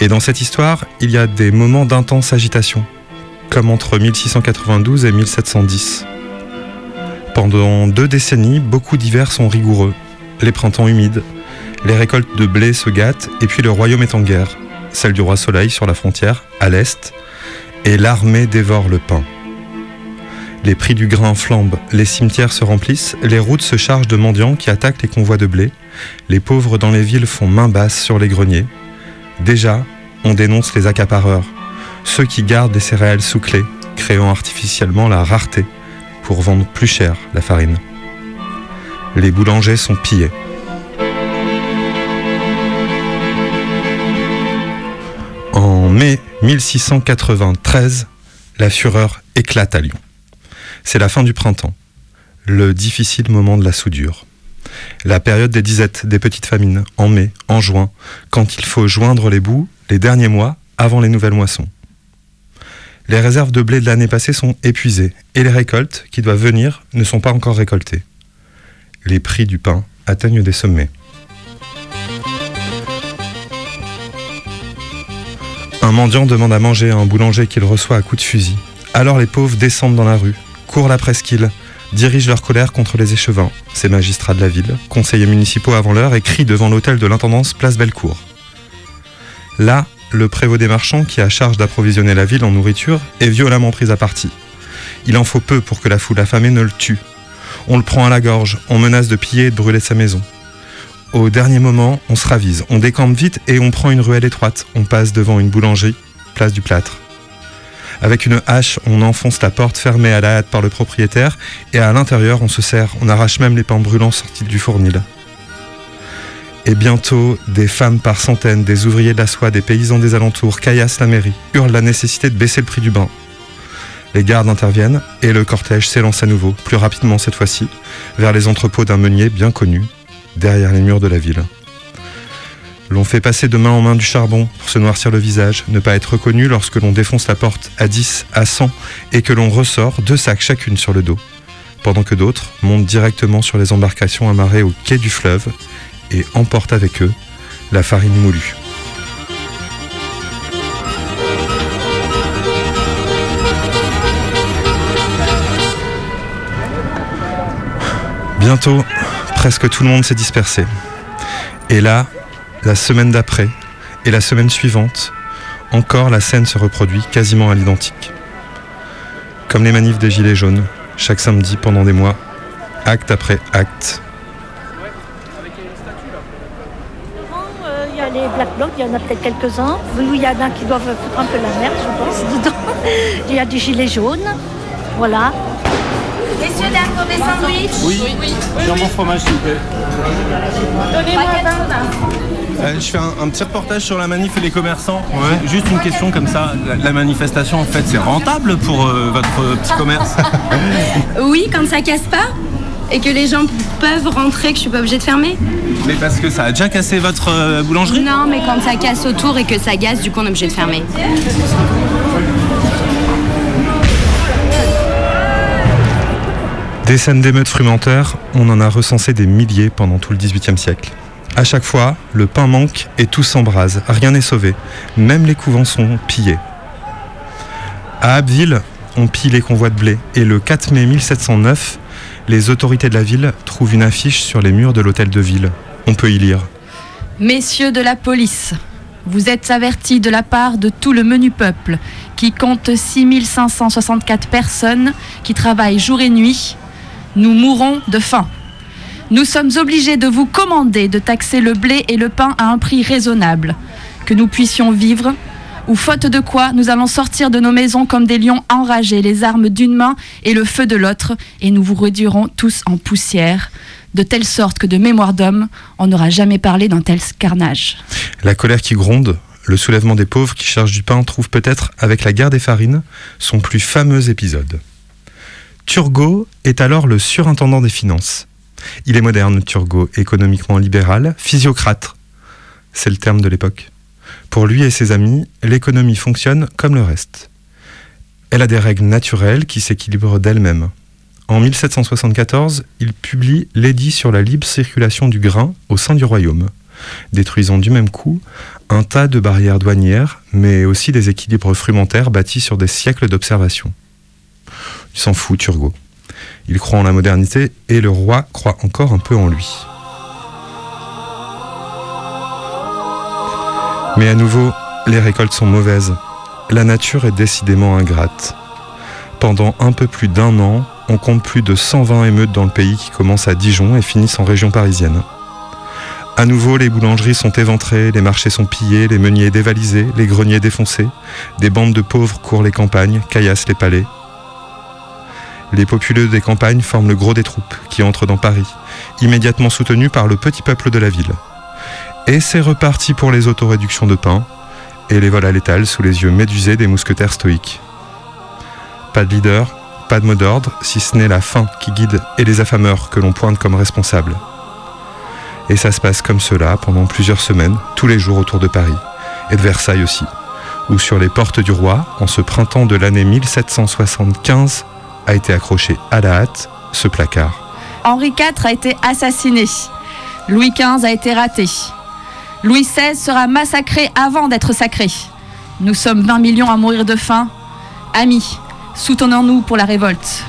Et dans cette histoire, il y a des moments d'intense agitation, comme entre 1692 et 1710. Pendant deux décennies, beaucoup d'hivers sont rigoureux, les printemps humides, les récoltes de blé se gâtent, et puis le royaume est en guerre, celle du roi Soleil sur la frontière, à l'est, et l'armée dévore le pain. Les prix du grain flambent, les cimetières se remplissent, les routes se chargent de mendiants qui attaquent les convois de blé, les pauvres dans les villes font main basse sur les greniers. Déjà, on dénonce les accapareurs, ceux qui gardent les céréales sous clé, créant artificiellement la rareté pour vendre plus cher la farine. Les boulangers sont pillés. En mai 1693, la fureur éclate à Lyon. C'est la fin du printemps, le difficile moment de la soudure. La période des disettes, des petites famines, en mai, en juin, quand il faut joindre les bouts, les derniers mois, avant les nouvelles moissons. Les réserves de blé de l'année passée sont épuisées et les récoltes, qui doivent venir, ne sont pas encore récoltées. Les prix du pain atteignent des sommets. Un mendiant demande à manger à un boulanger qu'il reçoit à coups de fusil. Alors les pauvres descendent dans la rue, courent la presqu'île, dirigent leur colère contre les échevins, ces magistrats de la ville, conseillers municipaux avant l'heure, et crient devant l'hôtel de l'intendance Place Bellecour. Là, le prévôt des marchands, qui a charge d'approvisionner la ville en nourriture, est violemment pris à partie. Il en faut peu pour que la foule affamée ne le tue. On le prend à la gorge, on menace de piller et de brûler sa maison. Au dernier moment, on se ravise, on décampe vite et on prend une ruelle étroite. On passe devant une boulangerie, place du plâtre. Avec une hache, on enfonce la porte fermée à la hâte par le propriétaire et à l'intérieur, on se sert, on arrache même les pains brûlants sortis du fournil. Et bientôt, des femmes par centaines, des ouvriers de la soie, des paysans des alentours caillassent la mairie, hurlent la nécessité de baisser le prix du bain. Les gardes interviennent et le cortège s'élance à nouveau, plus rapidement cette fois-ci, vers les entrepôts d'un meunier bien connu, derrière les murs de la ville. L'on fait passer de main en main du charbon pour se noircir le visage, ne pas être reconnu lorsque l'on défonce la porte à 10, à 100 et que l'on ressort deux sacs chacune sur le dos, pendant que d'autres montent directement sur les embarcations amarrées au quai du fleuve et emportent avec eux la farine moulue. Bientôt, presque tout le monde s'est dispersé. Et là, la semaine d'après et la semaine suivante, encore la scène se reproduit quasiment à l'identique. Comme les manifs des Gilets jaunes, chaque samedi pendant des mois, acte après acte. Il y a les Black Blocs, il y en a peut-être quelques-uns. Oui, il y en a qui doivent foutre un peu la merde, je pense, dedans. Il y a des gilets jaunes. Voilà. Messieurs, dames, pour des sandwichs Oui, dans mon fromage, s'il vous plaît. Donnez-moi Euh, je fais un, un petit reportage sur la manif et les commerçants. Juste une question comme ça. La, la manifestation, en fait, c'est rentable pour euh, votre euh, petit commerce? Oui, quand ça casse pas et que les gens peuvent rentrer, que je suis pas obligée de fermer. Mais parce que ça a déjà cassé votre euh, boulangerie? Non, mais quand ça casse autour et que ça gaze, du coup, on est obligé de fermer. Des scènes d'émeutes frumentaires, on en a recensé des milliers pendant tout le XVIIIe siècle. À chaque fois, le pain manque et tout s'embrase, rien n'est sauvé, même les couvents sont pillés. À Abbeville, on pille les convois de blé et le 4 mai 1709, les autorités de la ville trouvent une affiche sur les murs de l'hôtel de ville. On peut y lire Messieurs de la police, vous êtes avertis de la part de tout le menu peuple, qui compte 6564 personnes, qui travaillent jour et nuit. Nous mourrons de faim. Nous sommes obligés de vous commander de taxer le blé et le pain à un prix raisonnable, que nous puissions vivre, ou faute de quoi nous allons sortir de nos maisons comme des lions enragés, les armes d'une main et le feu de l'autre, et nous vous réduirons tous en poussière, de telle sorte que de mémoire d'homme, on n'aura jamais parlé d'un tel carnage. La colère qui gronde, le soulèvement des pauvres qui cherchent du pain trouve peut-être, avec la guerre des farines, son plus fameux épisode. Turgot est alors le surintendant des finances. Il est moderne, Turgot, économiquement libéral, physiocrate. C'est le terme de l'époque. Pour lui et ses amis, l'économie fonctionne comme le reste. Elle a des règles naturelles qui s'équilibrent d'elles-mêmes. En 1774, il publie l'édit sur la libre circulation du grain au sein du royaume, détruisant du même coup un tas de barrières douanières, mais aussi des équilibres frumentaires bâtis sur des siècles d'observation. Il s'en fout, Turgot. Il croit en la modernité et le roi croit encore un peu en lui. Mais à nouveau, les récoltes sont mauvaises. La nature est décidément ingrate. Pendant un peu plus d'un an, on compte plus de 120 émeutes dans le pays qui commencent à Dijon et finissent en région parisienne. À nouveau, les boulangeries sont éventrées, les marchés sont pillés, les meuniers dévalisés, les greniers défoncés, des bandes de pauvres courent les campagnes, caillassent les palais. Les populeux des campagnes forment le gros des troupes qui entrent dans Paris, immédiatement soutenus par le petit peuple de la ville. Et c'est reparti pour les autoréductions de pain et les vols à l'étal sous les yeux médusés des mousquetaires stoïques. Pas de leader, pas de mot d'ordre, si ce n'est la faim qui guide et les affameurs que l'on pointe comme responsables. Et ça se passe comme cela pendant plusieurs semaines, tous les jours autour de Paris, et de Versailles aussi, où sur les portes du roi, en ce printemps de l'année 1775, a été accroché à la hâte ce placard. Henri IV a été assassiné. Louis XV a été raté. Louis XVI sera massacré avant d'être sacré. Nous sommes 20 millions à mourir de faim. Amis, soutenons-nous pour la révolte.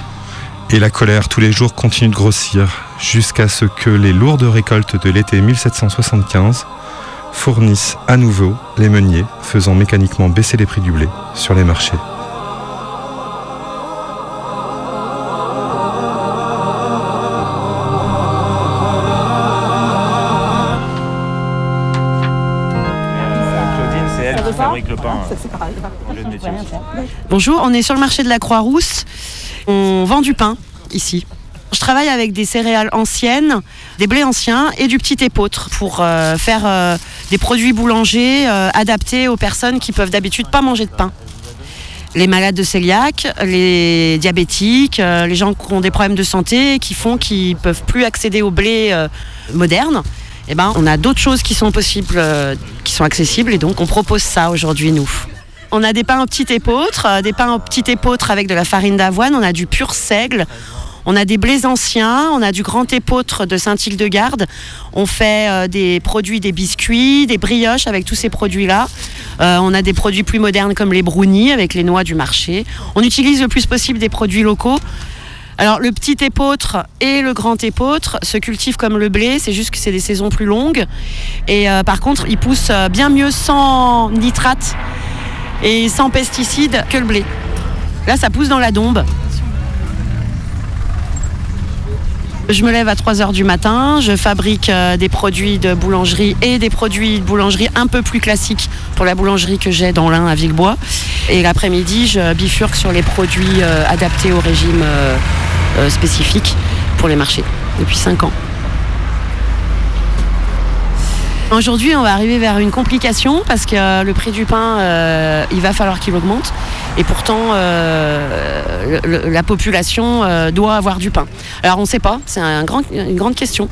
Et la colère tous les jours continue de grossir, jusqu'à ce que les lourdes récoltes de l'été 1775 fournissent à nouveau les meuniers, faisant mécaniquement baisser les prix du blé sur les marchés. Métier. Bonjour, on est sur le marché de la Croix-Rousse. On vend du pain ici. Je travaille avec des céréales anciennes, des blés anciens et du petit épeautre pour euh, faire euh, des produits boulangers euh, adaptés aux personnes qui peuvent d'habitude pas manger de pain. les malades de cœliaque, les diabétiques, euh, les gens qui ont des problèmes de santé, qui font qu'ils peuvent plus accéder au blé euh, moderne. Eh ben, on a d'autres choses qui sont possibles, euh, qui sont accessibles, et donc on propose ça aujourd'hui nous. On a des pains au petit épeautre, euh, des pains au petit épeautre avec de la farine d'avoine, on a du pur seigle, on a des blés anciens, on a du grand épeautre de Saint-Hildegarde. On fait euh, des produits, des biscuits, des brioches avec tous ces produits-là. On a des produits plus modernes comme les brownies avec les noix du marché. On utilise le plus possible des produits locaux. Alors le petit épeautre et le grand épeautre se cultivent comme le blé, c'est juste que c'est des saisons plus longues. Et euh, par contre, ils poussent euh, bien mieux sans nitrate et sans pesticides que le blé. Là, ça pousse dans la dombe. Je me lève à 3 heures du matin, je fabrique euh, des produits de boulangerie et des produits de boulangerie un peu plus classiques pour la boulangerie que j'ai dans l'Ain à Villebois. Et l'après-midi, je bifurque sur les produits euh, adaptés au régime euh, spécifique pour les marchés depuis 5 ans. Aujourd'hui, on va arriver vers une complication parce que euh, le prix du pain, euh, il va falloir qu'il augmente. Et pourtant, euh, la population doit avoir du pain. Alors, on ne sait pas, c'est une grande question.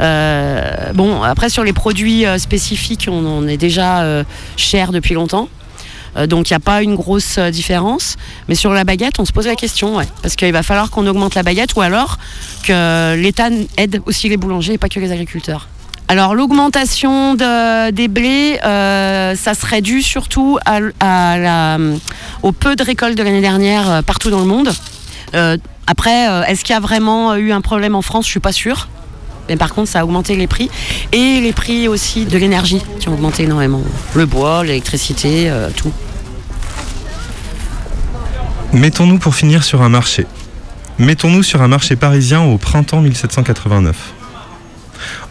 Bon, après, sur les produits spécifiques, on, est déjà cher depuis longtemps. Donc, il n'y a pas une grosse différence. Mais sur la baguette, on se pose la question, parce qu'il va falloir qu'on augmente la baguette ou alors que l'État aide aussi les boulangers et pas que les agriculteurs. Alors l'augmentation de- des blés, euh, ça serait dû surtout au peu de récoltes de l'année dernière euh, partout dans le monde. Euh, après, est-ce qu'il y a vraiment eu un problème en France? Je suis pas sûre. Mais par contre, ça a augmenté les prix et les prix aussi de l'énergie qui ont augmenté énormément. Le bois, l'électricité, tout. Mettons-nous pour finir sur un marché. Mettons-nous sur un marché parisien au printemps 1789.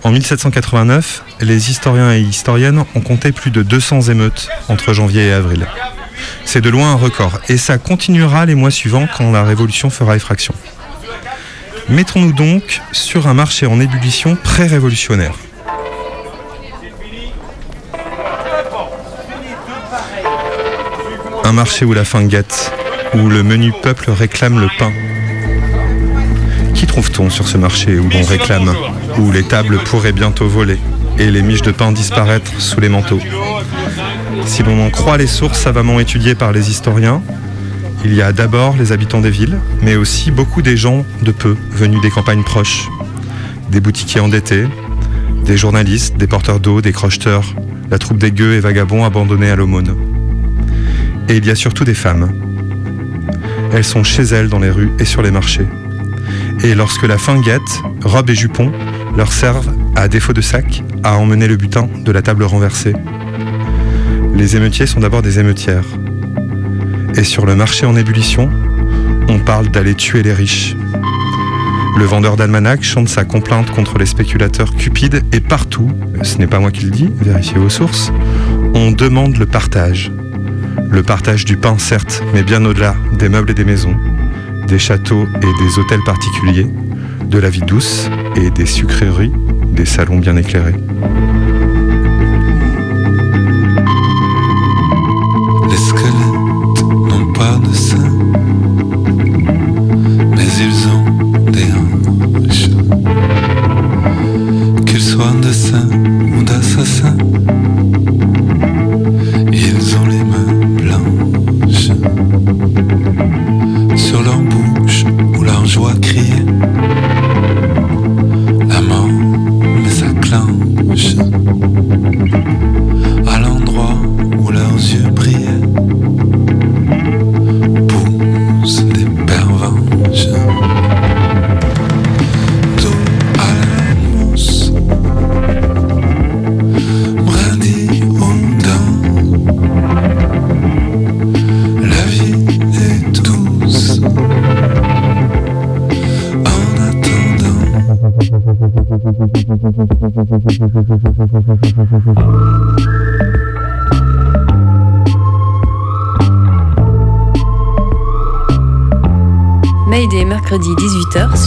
En 1789, les historiens et historiennes ont compté plus de 200 émeutes entre janvier et avril. C'est de loin un record, et ça continuera les mois suivants quand la Révolution fera effraction. Mettons-nous donc sur un marché en ébullition pré-révolutionnaire. Un marché où la faim guette, où le menu peuple réclame le pain. Qui trouve-t-on sur ce marché où l'on réclame, où les tables pourraient bientôt voler et les miches de pain disparaître sous les manteaux? Si l'on en croit les sources savamment étudiées par les historiens, il y a d'abord les habitants des villes, mais aussi beaucoup des gens de peu venus des campagnes proches, des boutiquiers endettés, des journalistes, des porteurs d'eau, des crocheteurs, la troupe des gueux et vagabonds abandonnés à l'aumône. Et il y a surtout des femmes. Elles sont chez elles dans les rues et sur les marchés. Et lorsque la faim guette, robes et jupons leur servent, à défaut de sac, à emmener le butin de la table renversée. Les émeutiers sont d'abord des émeutières. Et sur le marché en ébullition, on parle d'aller tuer les riches. Le vendeur d'almanach chante sa complainte contre les spéculateurs cupides et partout, ce n'est pas moi qui le dis, vérifiez vos sources, on demande le partage. Le partage du pain, certes, mais bien au-delà des meubles et des maisons, des châteaux et des hôtels particuliers, de la vie douce et des sucreries, des salons bien éclairés.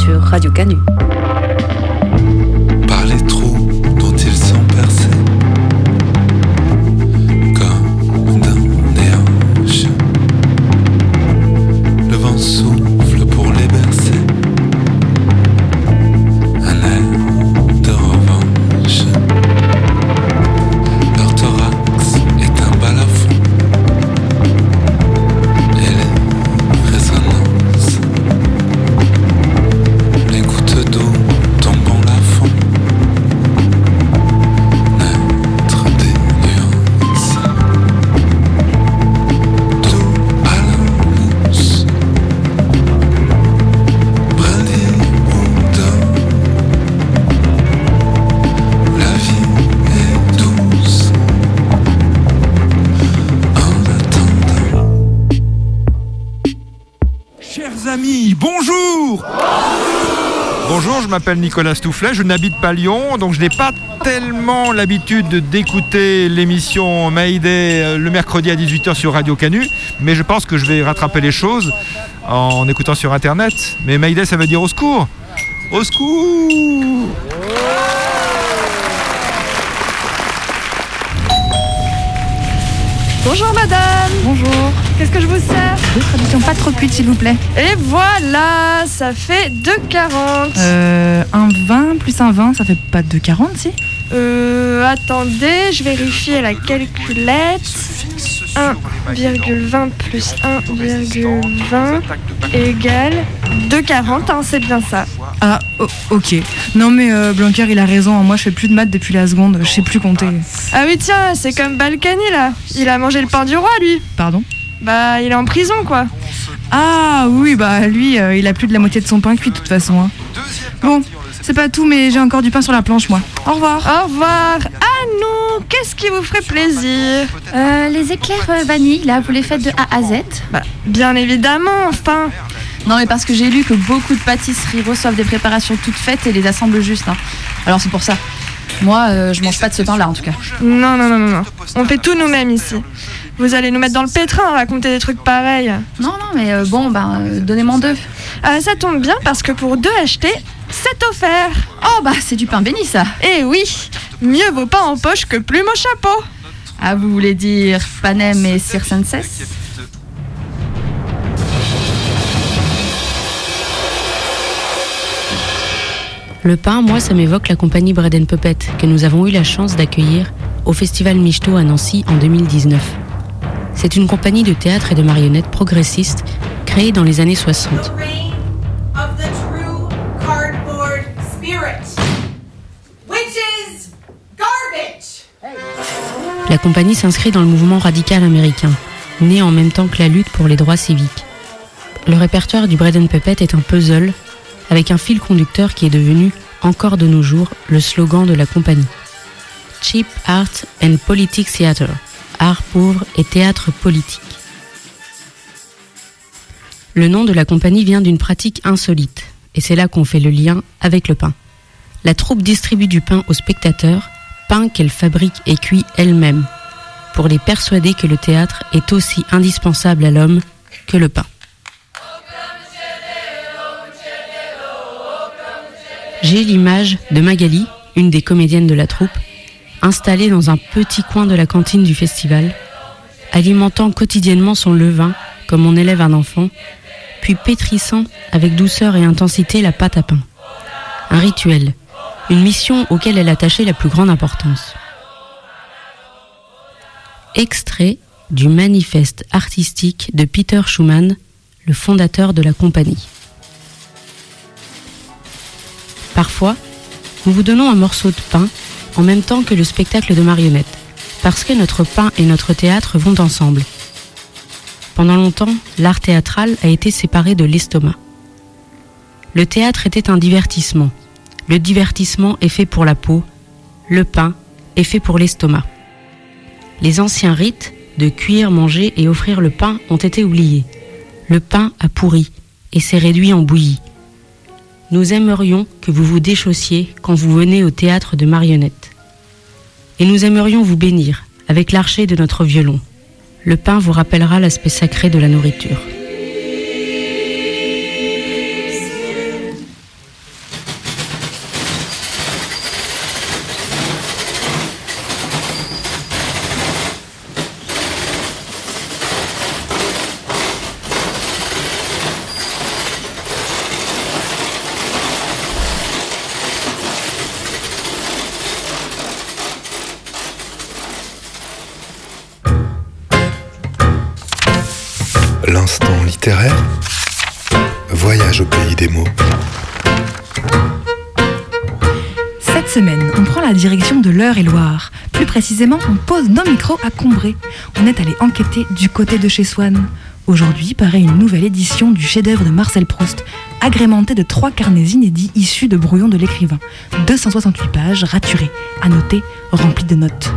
Radio Canu. M'appelle Nicolas Stoufflet, je n'habite pas Lyon, donc je n'ai pas tellement l'habitude d'écouter l'émission Mayday euh, le mercredi à 18h sur Radio Canu, mais je pense que je vais rattraper les choses en écoutant sur Internet. Mais Mayday, ça veut dire au secours Au secours Bonjour madame. Bonjour. Qu'est-ce que je vous sers Deux traductions pas trop cuites, s'il vous plaît. Et voilà, ça fait 2,40. Euh, un 20 plus un 20, ça fait pas 2,40 si? Euh, attendez, je vérifie la calculette. 1,20 plus 1,20 égale 2,40, hein, c'est bien ça. Ah, o- ok. Non mais euh, Blanquer, il a raison. hein. Moi, je fais plus de maths depuis la seconde. Je sais plus compter. Ah oui, tiens, c'est comme Balkany là. Il a mangé le pain du roi, lui. Pardon? Bah, il est en prison, quoi. Ah oui, bah lui, euh, il a plus de la moitié de son pain cuit de toute façon. hein. Bon, c'est pas tout, mais j'ai encore du pain sur la planche, moi. Au revoir. Au revoir. Ah non, qu'est-ce qui vous ferait plaisir Euh, les éclairs euh, vanille, là, vous les faites de A à Z Bah, bien évidemment, enfin. Non, mais parce que j'ai lu que beaucoup de pâtisseries reçoivent des préparations toutes faites et les assemblent juste. hein. Alors c'est pour ça. Moi, euh, je mange pas de ce pain-là, en tout cas. Non, non, non, non, non. On fait tout nous-mêmes ici. Vous allez nous mettre dans le pétrin à raconter des trucs pareils. Non, non, mais euh, bon, ben, euh, donnez-moi deux. Ça tombe bien parce que pour deux achetés, c'est offert. Oh, bah, c'est du pain béni, ça. Eh oui, mieux vaut pas en poche que plume au chapeau. Ah, vous voulez dire Panem et Circenses Le pain, moi, ça m'évoque la compagnie Bread and Puppet que nous avons eu la chance d'accueillir au Festival Michto à Nancy en 2019. C'est une compagnie de théâtre et de marionnettes progressistes créée dans les années 60. La compagnie s'inscrit dans le mouvement radical américain, né en même temps que la lutte pour les droits civiques. Le répertoire du Bread and Puppet est un puzzle avec un fil conducteur qui est devenu, encore de nos jours, le slogan de la compagnie. Cheap Art and Politics Theater, art pauvre et théâtre politique. Le nom de la compagnie vient d'une pratique insolite, et c'est là qu'on fait le lien avec le pain. La troupe distribue du pain aux spectateurs, pain qu'elle fabrique et cuit elle-même, pour les persuader que le théâtre est aussi indispensable à l'homme que le pain. J'ai l'image de Magali, une des comédiennes de la troupe, installée dans un petit coin de la cantine du festival, alimentant quotidiennement son levain comme on élève un enfant, puis pétrissant avec douceur et intensité la pâte à pain. Un rituel, une mission auquel elle attachait la plus grande importance. Extrait du manifeste artistique de Peter Schumann, le fondateur de la compagnie. Parfois, nous vous donnons un morceau de pain en même temps que le spectacle de marionnettes, parce que notre pain et notre théâtre vont ensemble. Pendant longtemps, l'art théâtral a été séparé de l'estomac. Le théâtre était un divertissement. Le divertissement est fait pour la peau, le pain est fait pour l'estomac. Les anciens rites de cuire, manger et offrir le pain ont été oubliés. Le pain a pourri et s'est réduit en bouillie. Nous aimerions que vous vous déchaussiez quand vous venez au théâtre de marionnettes. Et nous aimerions vous bénir avec l'archet de notre violon. Le pain vous rappellera l'aspect sacré de la nourriture. Précisément, on pose nos micros à Combray. On est allé enquêter du côté de chez Swann. Aujourd'hui paraît une nouvelle édition du chef-d'œuvre de Marcel Proust, agrémentée de trois carnets inédits issus de brouillons de l'écrivain. 268 pages raturées, à noter, remplies de notes.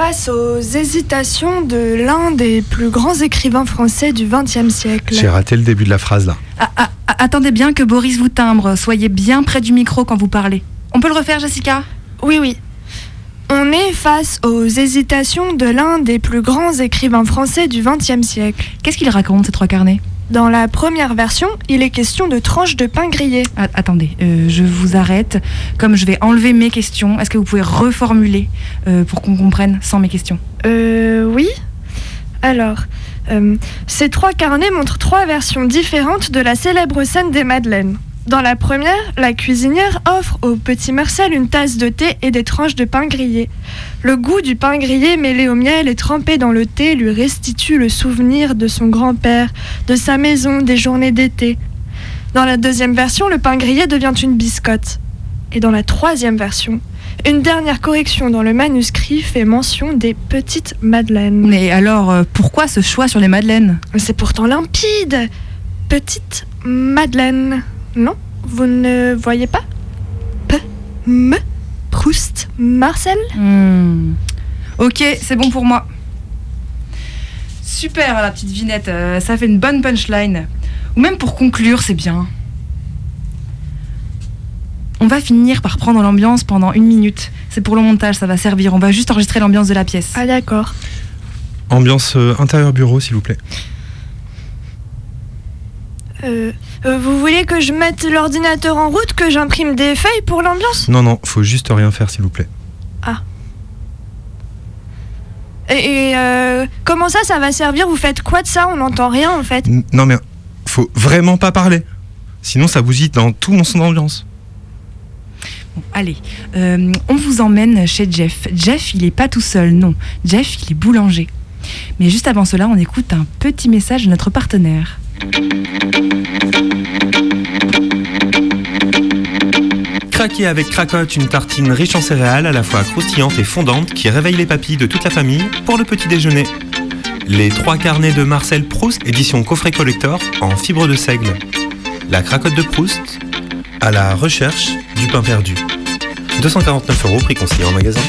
Face aux hésitations de l'un des plus grands écrivains français du XXe siècle. J'ai raté le début de la phrase là. Ah, ah, ah, attendez bien que Boris vous timbre. Soyez bien près du micro quand vous parlez. On peut le refaire, Jessica? Oui, oui. On est face aux hésitations de l'un des plus grands écrivains français du XXe siècle. Qu'est-ce qu'il raconte, ces trois carnets? Dans la première version, il est question de tranches de pain grillé. Ah, Attendez, euh, je vous arrête. Comme je vais enlever mes questions, est-ce que vous pouvez reformuler euh, pour qu'on comprenne sans mes questions? Euh, oui. Alors, euh, ces trois carnets montrent trois versions différentes de la célèbre scène des Madeleines. Dans la première, la cuisinière offre au petit Marcel une tasse de thé et des tranches de pain grillé. Le goût du pain grillé mêlé au miel et trempé dans le thé lui restitue le souvenir de son grand-père, de sa maison, des journées d'été. Dans la deuxième version, le pain grillé devient une biscotte. Et dans la troisième version, une dernière correction dans le manuscrit fait mention des petites madeleines. Mais alors, euh, pourquoi ce choix sur les madeleines? C'est pourtant limpide. Petite madeleine. Non Vous ne voyez pas? P, M, Proust, Marcel? Hmm. Ok, c'est bon pour moi. Super la petite vinette, euh, ça fait une bonne punchline. Ou même pour conclure, c'est bien. On va finir par prendre l'ambiance pendant une minute. C'est pour le montage, ça va servir. On va juste enregistrer l'ambiance de la pièce. Ah d'accord. Ambiance euh, intérieur bureau, s'il vous plaît. Euh, euh, vous voulez que je mette l'ordinateur en route, que j'imprime des feuilles pour l'ambiance Non, non, faut juste rien faire, s'il vous plaît. Ah. Et, et, euh, comment ça, ça va servir? Vous faites quoi de ça? On n'entend rien en fait. N- Non, mais faut vraiment pas parler. Sinon, ça bousille dans tout mon son d'ambiance. Bon, allez, euh, on vous emmène chez Jeff. Jeff, il est pas tout seul, non. Jeff, il est boulanger. Mais juste avant cela, on écoute un petit message de notre partenaire. Craquez avec Cracotte, une tartine riche en céréales, à la fois croustillante et fondante, qui réveille les papilles de toute la famille pour le petit déjeuner. Les trois carnets de Marcel Proust, édition coffret collector, en fibre de seigle. La Cracotte de Proust, à la recherche du pain perdu. 249 euros, prix conseillé en magasin.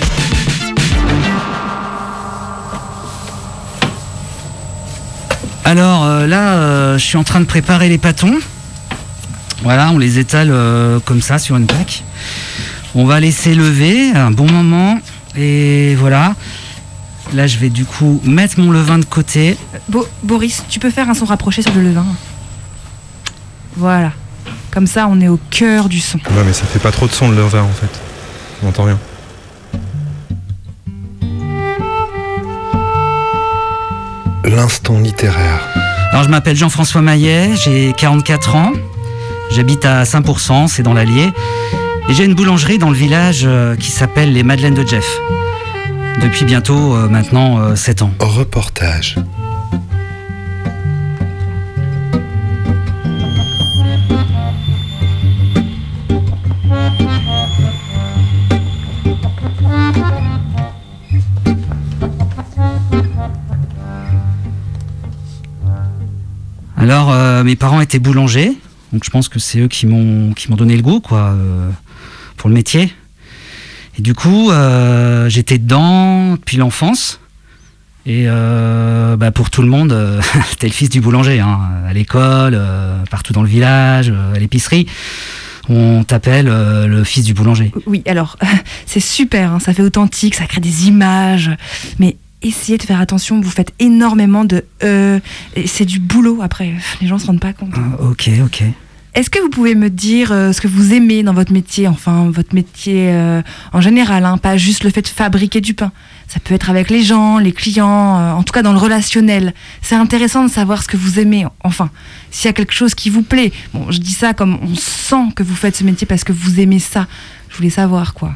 Alors euh, là, euh, je suis en train de préparer les pâtons. Voilà, on les étale euh, comme ça sur une plaque. On va laisser lever un bon moment. Et voilà. Là, je vais du coup mettre mon levain de côté. Bo- Boris, tu peux faire un son rapproché sur le levain Voilà. Comme ça, on est au cœur du son. Ouais, mais ça fait pas trop de son le levain en fait. On n'entend rien. L'instant littéraire. Alors, je m'appelle Jean-François Maillet, j'ai 44 ans. J'habite à 5%, c'est dans l'Allier. Et j'ai une boulangerie dans le village euh, qui s'appelle les Madeleines de Jeff. Depuis bientôt euh, maintenant euh, 7 ans. Reportage. Alors, euh, mes parents étaient boulangers, donc je pense que c'est eux qui m'ont donné le goût, quoi, euh, pour le métier. Et du coup, euh, j'étais dedans depuis l'enfance. Et bah, pour tout le monde, t'es le fils du boulanger, hein, à l'école, partout dans le village, à l'épicerie. On t'appelle le fils du boulanger. Oui, alors, c'est super, hein, ça fait authentique, ça crée des images. Mais essayez de faire attention, vous faites énormément de euh, c'est du boulot après, les gens se rendent pas compte. Ah, ok, ok. Est-ce que vous pouvez me dire euh, ce que vous aimez dans votre métier, enfin votre métier euh, en général, hein, pas juste le fait de fabriquer du pain. Ça peut être avec les gens, les clients, euh, en tout cas dans le relationnel. C'est intéressant de savoir ce que vous aimez, enfin, s'il y a quelque chose qui vous plaît. Bon, je dis ça comme on sent que vous faites ce métier parce que vous aimez ça. Je voulais savoir quoi.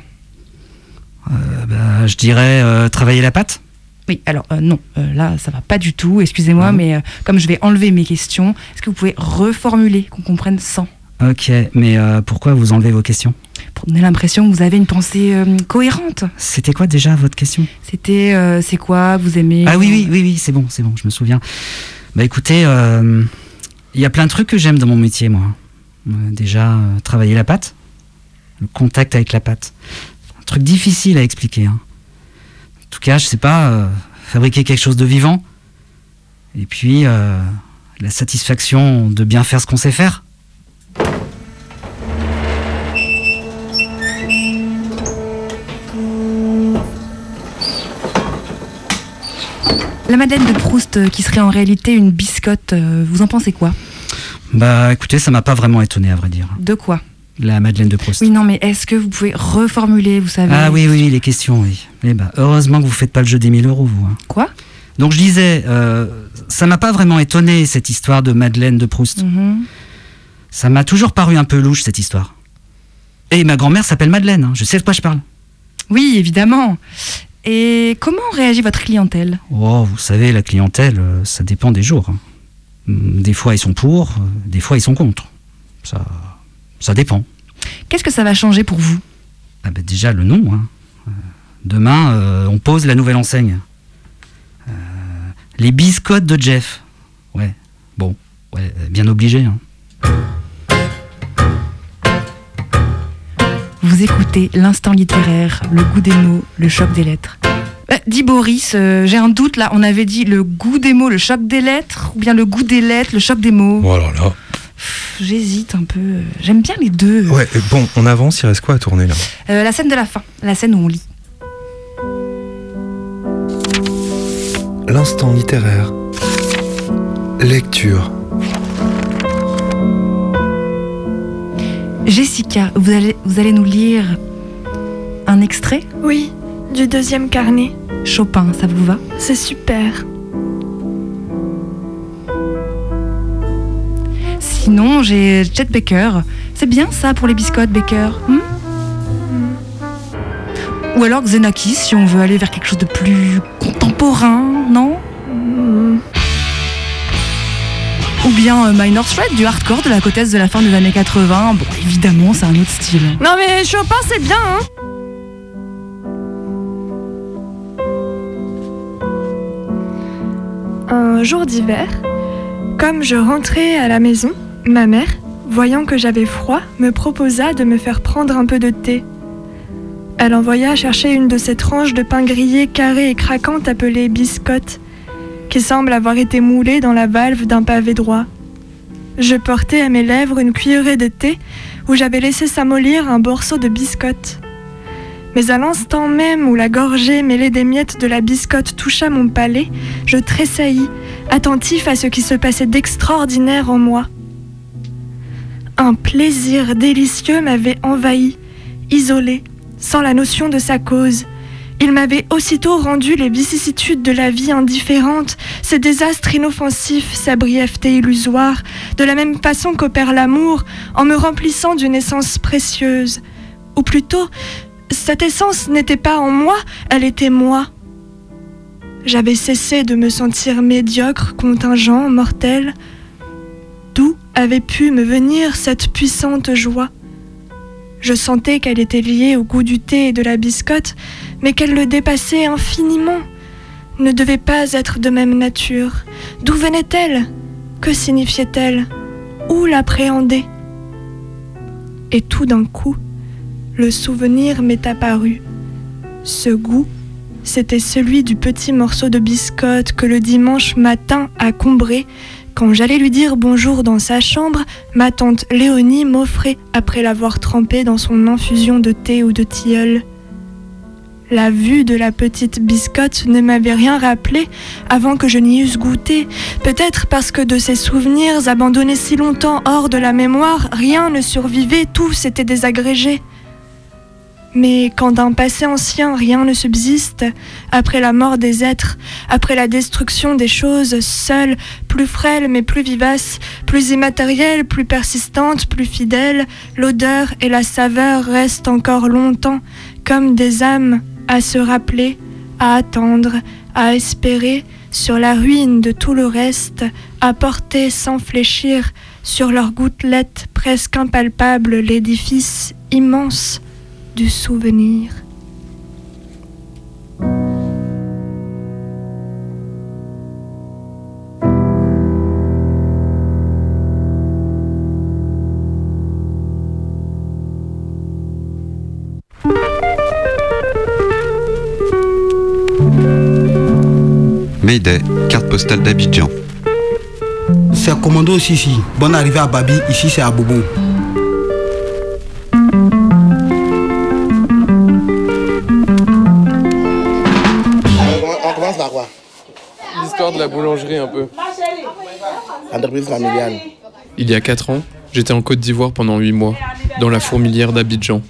Bah, je dirais travailler la pâte. Oui, alors euh, non, euh, là ça va pas du tout, excusez-moi, mais euh, comme je vais enlever mes questions, est-ce que vous pouvez reformuler, qu'on comprenne sans? Ok, mais pourquoi vous enlevez vos questions? Pour donner l'impression que vous avez une pensée cohérente. C'était quoi déjà votre question? C'était c'est quoi, vous aimez? Ah oui, oui, oui, oui, c'est bon, c'est bon, je me souviens. Bah écoutez, il y a plein de trucs que j'aime dans mon métier, moi. Déjà, travailler la pâte, le contact avec la pâte. Un truc difficile à expliquer. hein. Tout cas, je sais pas, euh, fabriquer quelque chose de vivant. Et puis, euh, la satisfaction de bien faire ce qu'on sait faire. La Madeleine de Proust, euh, qui serait en réalité une biscotte, vous en pensez quoi? Bah écoutez, ça m'a pas vraiment étonné à vrai dire. De quoi? La Madeleine de Proust. Oui, non, mais est-ce que vous pouvez reformuler, vous savez? Ah oui, oui, les questions, oui. Eh ben, heureusement que vous faites pas le jeu des 1000 euros, vous. hein. Quoi? Donc je disais, euh, ça m'a pas vraiment étonné cette histoire de Madeleine de Proust. Mhm. Ça m'a toujours paru un peu louche cette histoire. Et ma grand-mère s'appelle Madeleine, hein. je sais de quoi je parle. Oui, évidemment. Et comment réagit votre clientèle? Oh, vous savez, la clientèle, euh, ça dépend des jours. hein. Des fois ils sont pour, euh, des fois ils sont contre. Ça, ça dépend. Qu'est-ce que ça va changer pour vous? Ah ben déjà le nom. hein. Euh, Demain, euh, on pose la nouvelle enseigne. Euh, les biscottes de Jeff. Ouais, bon, ouais, bien obligé. hein. Vous écoutez l'instant littéraire, le goût des mots, le choc des lettres. Euh, dis Boris, euh, j'ai un doute là, on avait dit le goût des mots, le choc des lettres, ou bien le goût des lettres, le choc des mots? Oh là J'hésite un peu. J'aime bien les deux. Ouais, bon, on avance, il reste quoi à tourner là? Euh, la scène de la fin, la scène où on lit. L'instant littéraire. Lecture. Jessica, vous allez, vous allez nous lire un extrait? Oui, du deuxième carnet. Chopin, ça vous va? C'est super. Sinon, j'ai Chet Baker. C'est bien ça pour les biscottes, Baker. hmm? Ou alors Xenakis, si on veut aller vers quelque chose de plus contemporain, non? Ou bien euh, Minor Threat, du hardcore de la côte de la fin des années 80. Bon, évidemment, c'est un autre style. Non mais Chopin c'est bien hein Un jour d'hiver, comme je rentrais à la maison, ma mère, voyant que j'avais froid, me proposa de me faire prendre un peu de thé. Elle envoya chercher une de ces tranches de pain grillé carré et craquante appelée biscotte, qui semble avoir été moulée dans la valve d'un pavé droit. Je portais à mes lèvres une cuillerée de thé où j'avais laissé s'amollir un morceau de biscotte. Mais à l'instant même où la gorgée mêlée des miettes de la biscotte toucha mon palais, je tressaillis, attentif à ce qui se passait d'extraordinaire en moi. Un plaisir délicieux m'avait envahi, isolé, sans la notion de sa cause. Il m'avait aussitôt rendu les vicissitudes de la vie indifférentes, ses désastres inoffensifs, sa brièveté illusoire, de la même façon qu'opère l'amour, en me remplissant d'une essence précieuse. Ou plutôt, cette essence n'était pas en moi, elle était moi. J'avais cessé de me sentir médiocre, contingent, mortel. D'où avait pu me venir cette puissante joie Je sentais qu'elle était liée au goût du thé et de la biscotte, mais qu'elle le dépassait infiniment. Ne devait pas être de même nature. D'où venait-elle? Que signifiait-elle? Où l'appréhender? Et tout d'un coup, le souvenir m'est apparu. Ce goût, c'était celui du petit morceau de biscotte que le dimanche matin à Combray, quand j'allais lui dire bonjour dans sa chambre, ma tante Léonie m'offrait après l'avoir trempé dans son infusion de thé ou de tilleul. La vue de la petite biscotte ne m'avait rien rappelé avant que je n'y eusse goûté, peut-être parce que de ces souvenirs abandonnés si longtemps hors de la mémoire, rien ne survivait, tout s'était désagrégé. Mais quand d'un passé ancien rien ne subsiste, après la mort des êtres, après la destruction des choses, seules, plus frêles mais plus vivaces, plus immatérielles, plus persistantes, plus fidèles, l'odeur et la saveur restent encore longtemps comme des âmes à se rappeler, à attendre, à espérer, sur la ruine de tout le reste, à porter sans fléchir sur leurs gouttelettes presque impalpables l'édifice immense du souvenir. Mayday, carte postale d'Abidjan. C'est commando aussi ici. Bonne arrivée à Babi, ici c'est à Bobo. La boulangerie un peu. Entreprise familiale. Il y a 4 ans, j'étais en Côte d'Ivoire pendant 8 mois, dans la fourmilière d'Abidjan.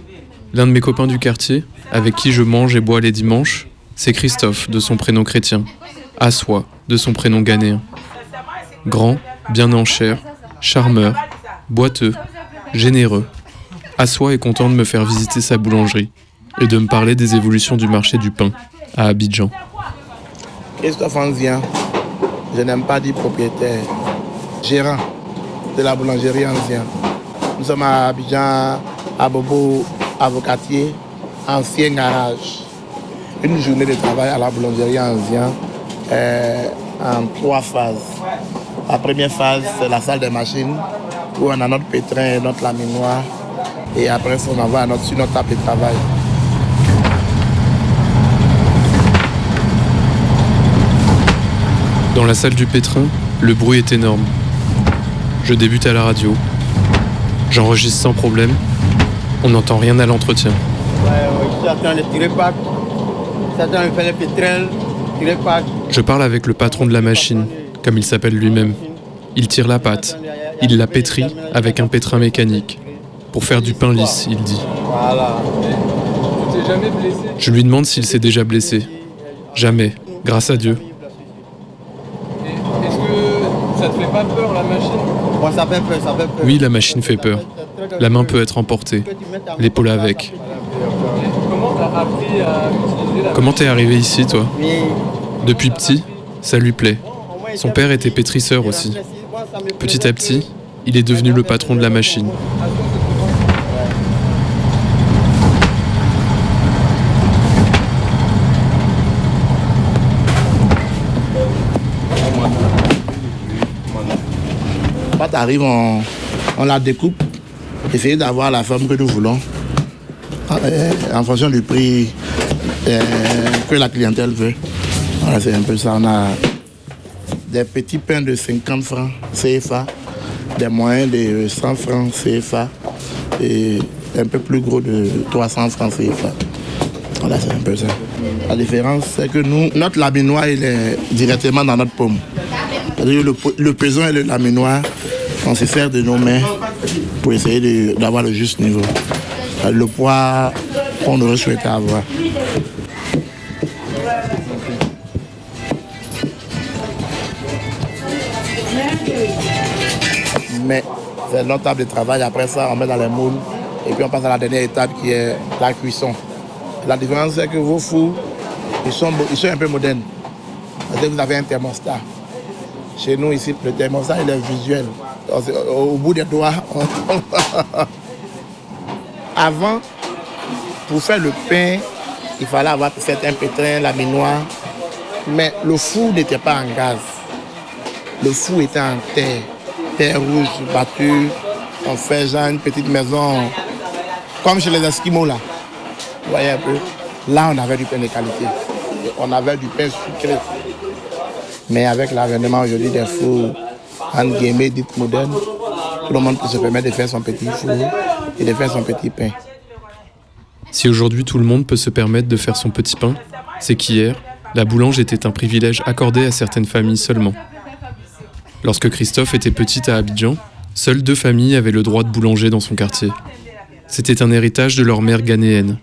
L'un de mes copains du quartier, avec qui je mange et bois les dimanches, c'est Christophe, de son prénom chrétien. Assois, de son prénom ghanéen. Grand, bien en chair, charmeur, boiteux, généreux. Assois est content de me faire visiter sa boulangerie et de me parler des évolutions du marché du pain à Abidjan. Christophe Anzien, je n'aime pas dire propriétaire, gérant de la boulangerie Anzien. Nous sommes à Abidjan, à Bobo, avocatier, ancien garage. Une journée de travail à la boulangerie Anzien euh, en trois phases. La première phase, c'est la salle des machines où on a notre pétrin notre laminoir. Et après, on envoie notre, sur notre table de travail. Dans la salle du pétrin, le bruit est énorme. Je débute à la radio. J'enregistre sans problème. On n'entend rien à l'entretien. Je parle avec le patron de la machine, comme il s'appelle lui-même. Il tire la pâte. Il la pétrit avec un pétrin mécanique. Pour faire du pain lisse, il dit. Je lui demande s'il s'est déjà blessé. Jamais, grâce à Dieu. Est-ce que ça te fait pas peur la machine Moi, Oui, la machine fait peur. La main peut être emportée, l'épaule avec. Comment t'es arrivé ici, toi? Depuis petit, ça lui plaît. Son père était pétrisseur aussi. Petit à petit, il est devenu le patron de la machine. La arrive, on, on la découpe, essayer d'avoir la forme que nous voulons, euh, en fonction du prix euh, que la clientèle veut. Voilà, c'est un peu ça. On a des petits pains de 50 francs CFA, des moyens de 100 francs CFA et un peu plus gros de 300 francs CFA. Voilà, c'est un peu ça. La différence, c'est que nous, notre laminoir, il est directement dans notre. C'est-à-dire le, le pesant et le laminoir, on se sert de nos mains pour essayer d'avoir le juste niveau. Euh, Le poids qu'on aurait souhaité avoir. Mais c'est notre table de travail. Après ça, on met dans les moules et puis on passe à la dernière étape qui est la cuisson. La différence, c'est que vos fours, ils sont, ils sont un peu modernes. Vous avez un thermostat. Chez nous, ici, le thermostat, il est visuel. Au, bout des doigts, Avant, pour faire le pain, il fallait avoir peut-être un pétrin, la minoire. Mais le four n'était pas en gaz. Le four était en terre. Terre rouge battue. On fait genre une petite maison, comme chez les Esquimaux là. Vous voyez un peu Là, on avait du pain de qualité. On avait du pain sucré. Mais avec l'avènement aujourd'hui des fours, entre guillemets, modernes, tout le monde peut se permettre de faire son petit four et de faire son petit pain. Si aujourd'hui tout le monde peut se permettre de faire son petit pain, c'est qu'hier, la boulange était un privilège accordé à certaines familles seulement. Lorsque Christophe était petit à Abidjan, seules deux familles avaient le droit de boulanger dans son quartier. C'était un héritage de leur mère ghanéenne,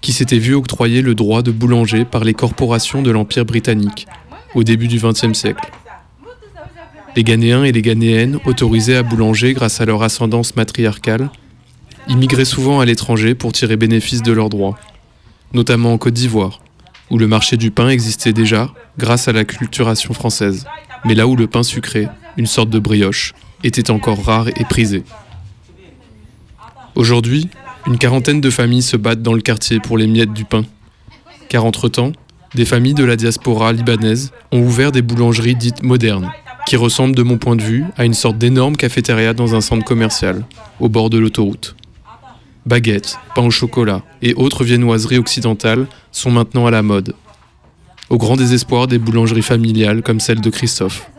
qui s'était vu octroyer le droit de boulanger par les corporations de l'Empire britannique au début du XXe siècle. Les Ghanéens et les Ghanéennes, autorisés à boulanger grâce à leur ascendance matriarcale, immigraient souvent à l'étranger pour tirer bénéfice de leurs droits, notamment en Côte d'Ivoire, où le marché du pain existait déjà grâce à la culturation française, mais là où le pain sucré, une sorte de brioche, était encore rare et prisé. Aujourd'hui, une quarantaine de familles se battent dans le quartier pour les miettes du pain, car entre-temps, des familles de la diaspora libanaise ont ouvert des boulangeries dites modernes, qui ressemblent de mon point de vue à une sorte d'énorme cafétéria dans un centre commercial, au bord de l'autoroute. Baguettes, pain au chocolat et autres viennoiseries occidentales sont maintenant à la mode. au grand désespoir des boulangeries familiales comme celle de Christophe.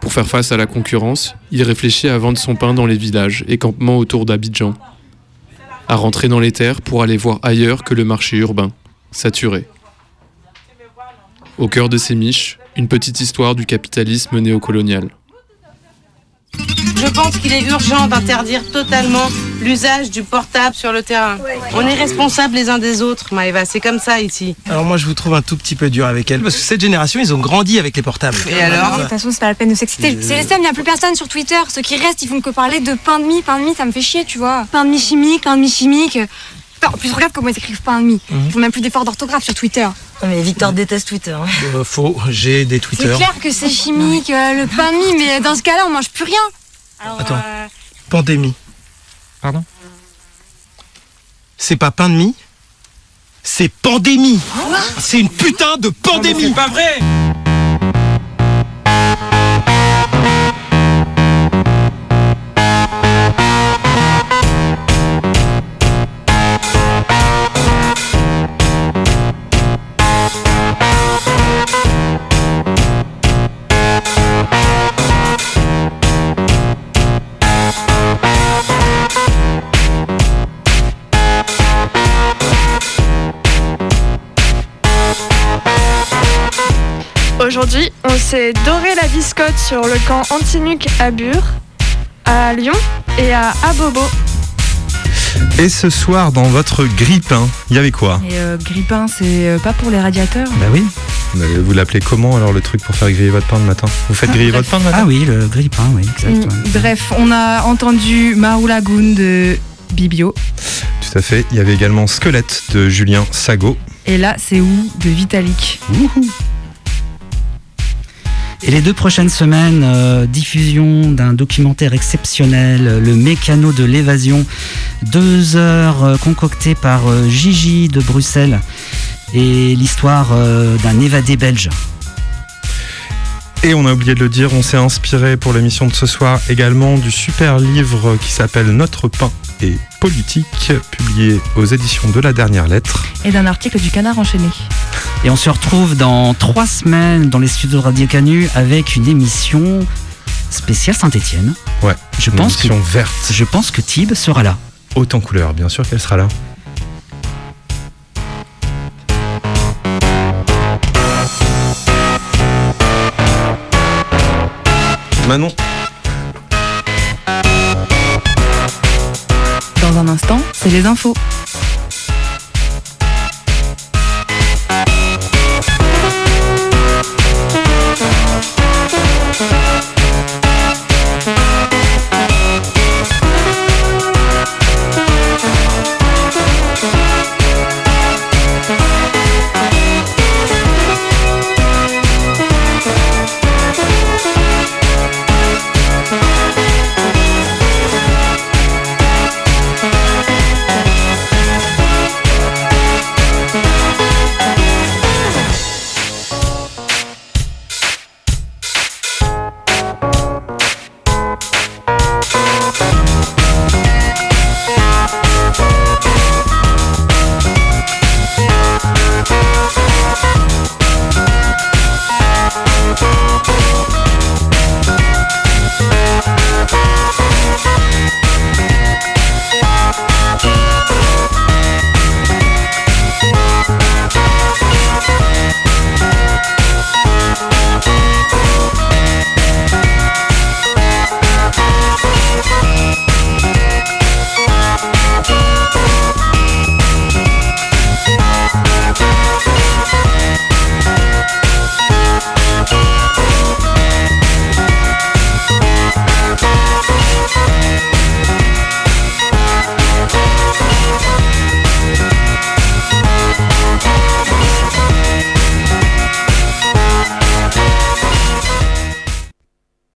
Pour faire face à la concurrence, il réfléchit à vendre son pain dans les villages et campements autour d'Abidjan, à rentrer dans les terres pour aller voir ailleurs que le marché urbain, saturé. Au cœur de ces miches, une petite histoire du capitalisme néocolonial. Je pense qu'il est urgent d'interdire totalement l'usage du portable sur le terrain. On est responsables les uns des autres, Maëva, c'est comme ça ici. Alors moi je vous trouve un tout petit peu dur avec elle parce que cette génération ils ont grandi avec les portables. Et alors De toute façon, c'est pas la peine de s'exciter. C'est les seuls, il n'y a plus personne sur Twitter. Ceux qui restent, ils font que parler de pain de mie. Pain de mie, ça me fait chier, tu vois. Pain de mie chimique, pain de mie chimique. En plus, regarde comment ils écrivent pain de mie. Ils font même plus d'efforts d'orthographe sur Twitter. Mais Victor déteste Twitter. hein. Euh, faux, j'ai des C'est Twitter. clair que c'est chimique, euh, le pain de mie, mais dans ce cas-là, on mange plus rien. Alors, Attends. euh, Pandémie. Pardon C'est pas pain de mie C'est pandémie C'est une putain de pandémie C'est pas vrai S'est doré la biscotte sur le camp anti-nuc à Bure, à Lyon et à Abobo. Et ce soir, dans votre grille-pain, il y avait quoi Et euh, grille-pain, c'est euh, pas pour les radiateurs Bah oui. Vous l'appelez comment alors le truc pour faire griller votre pain le matin Vous faites griller votre pain le matin Ah oui, le grille-pain, oui, exact. Mm. Bref, on a entendu Marou Lagoon de Bibio. Tout à fait. Il y avait également Squelette de Julien Sago. Et là, c'est où de Vitalik. Et les deux prochaines semaines, euh, diffusion d'un documentaire exceptionnel, euh, Le mécano de l'évasion. Deux heures euh, concoctées par Gigi de Bruxelles. Et l'histoire d'un évadé belge. Et on a oublié de le dire, on s'est inspiré pour l'émission de ce soir également du super livre qui s'appelle Notre pain et politique, publié aux éditions de la dernière lettre. Et d'un article du Canard enchaîné. Et on se retrouve dans trois semaines dans les studios de Radio Canu avec une émission spéciale Saint-Etienne. Ouais. Je une pense que émission verte. je pense que Tib sera là. En couleur, bien sûr qu'elle sera là. Manon, c'est les infos.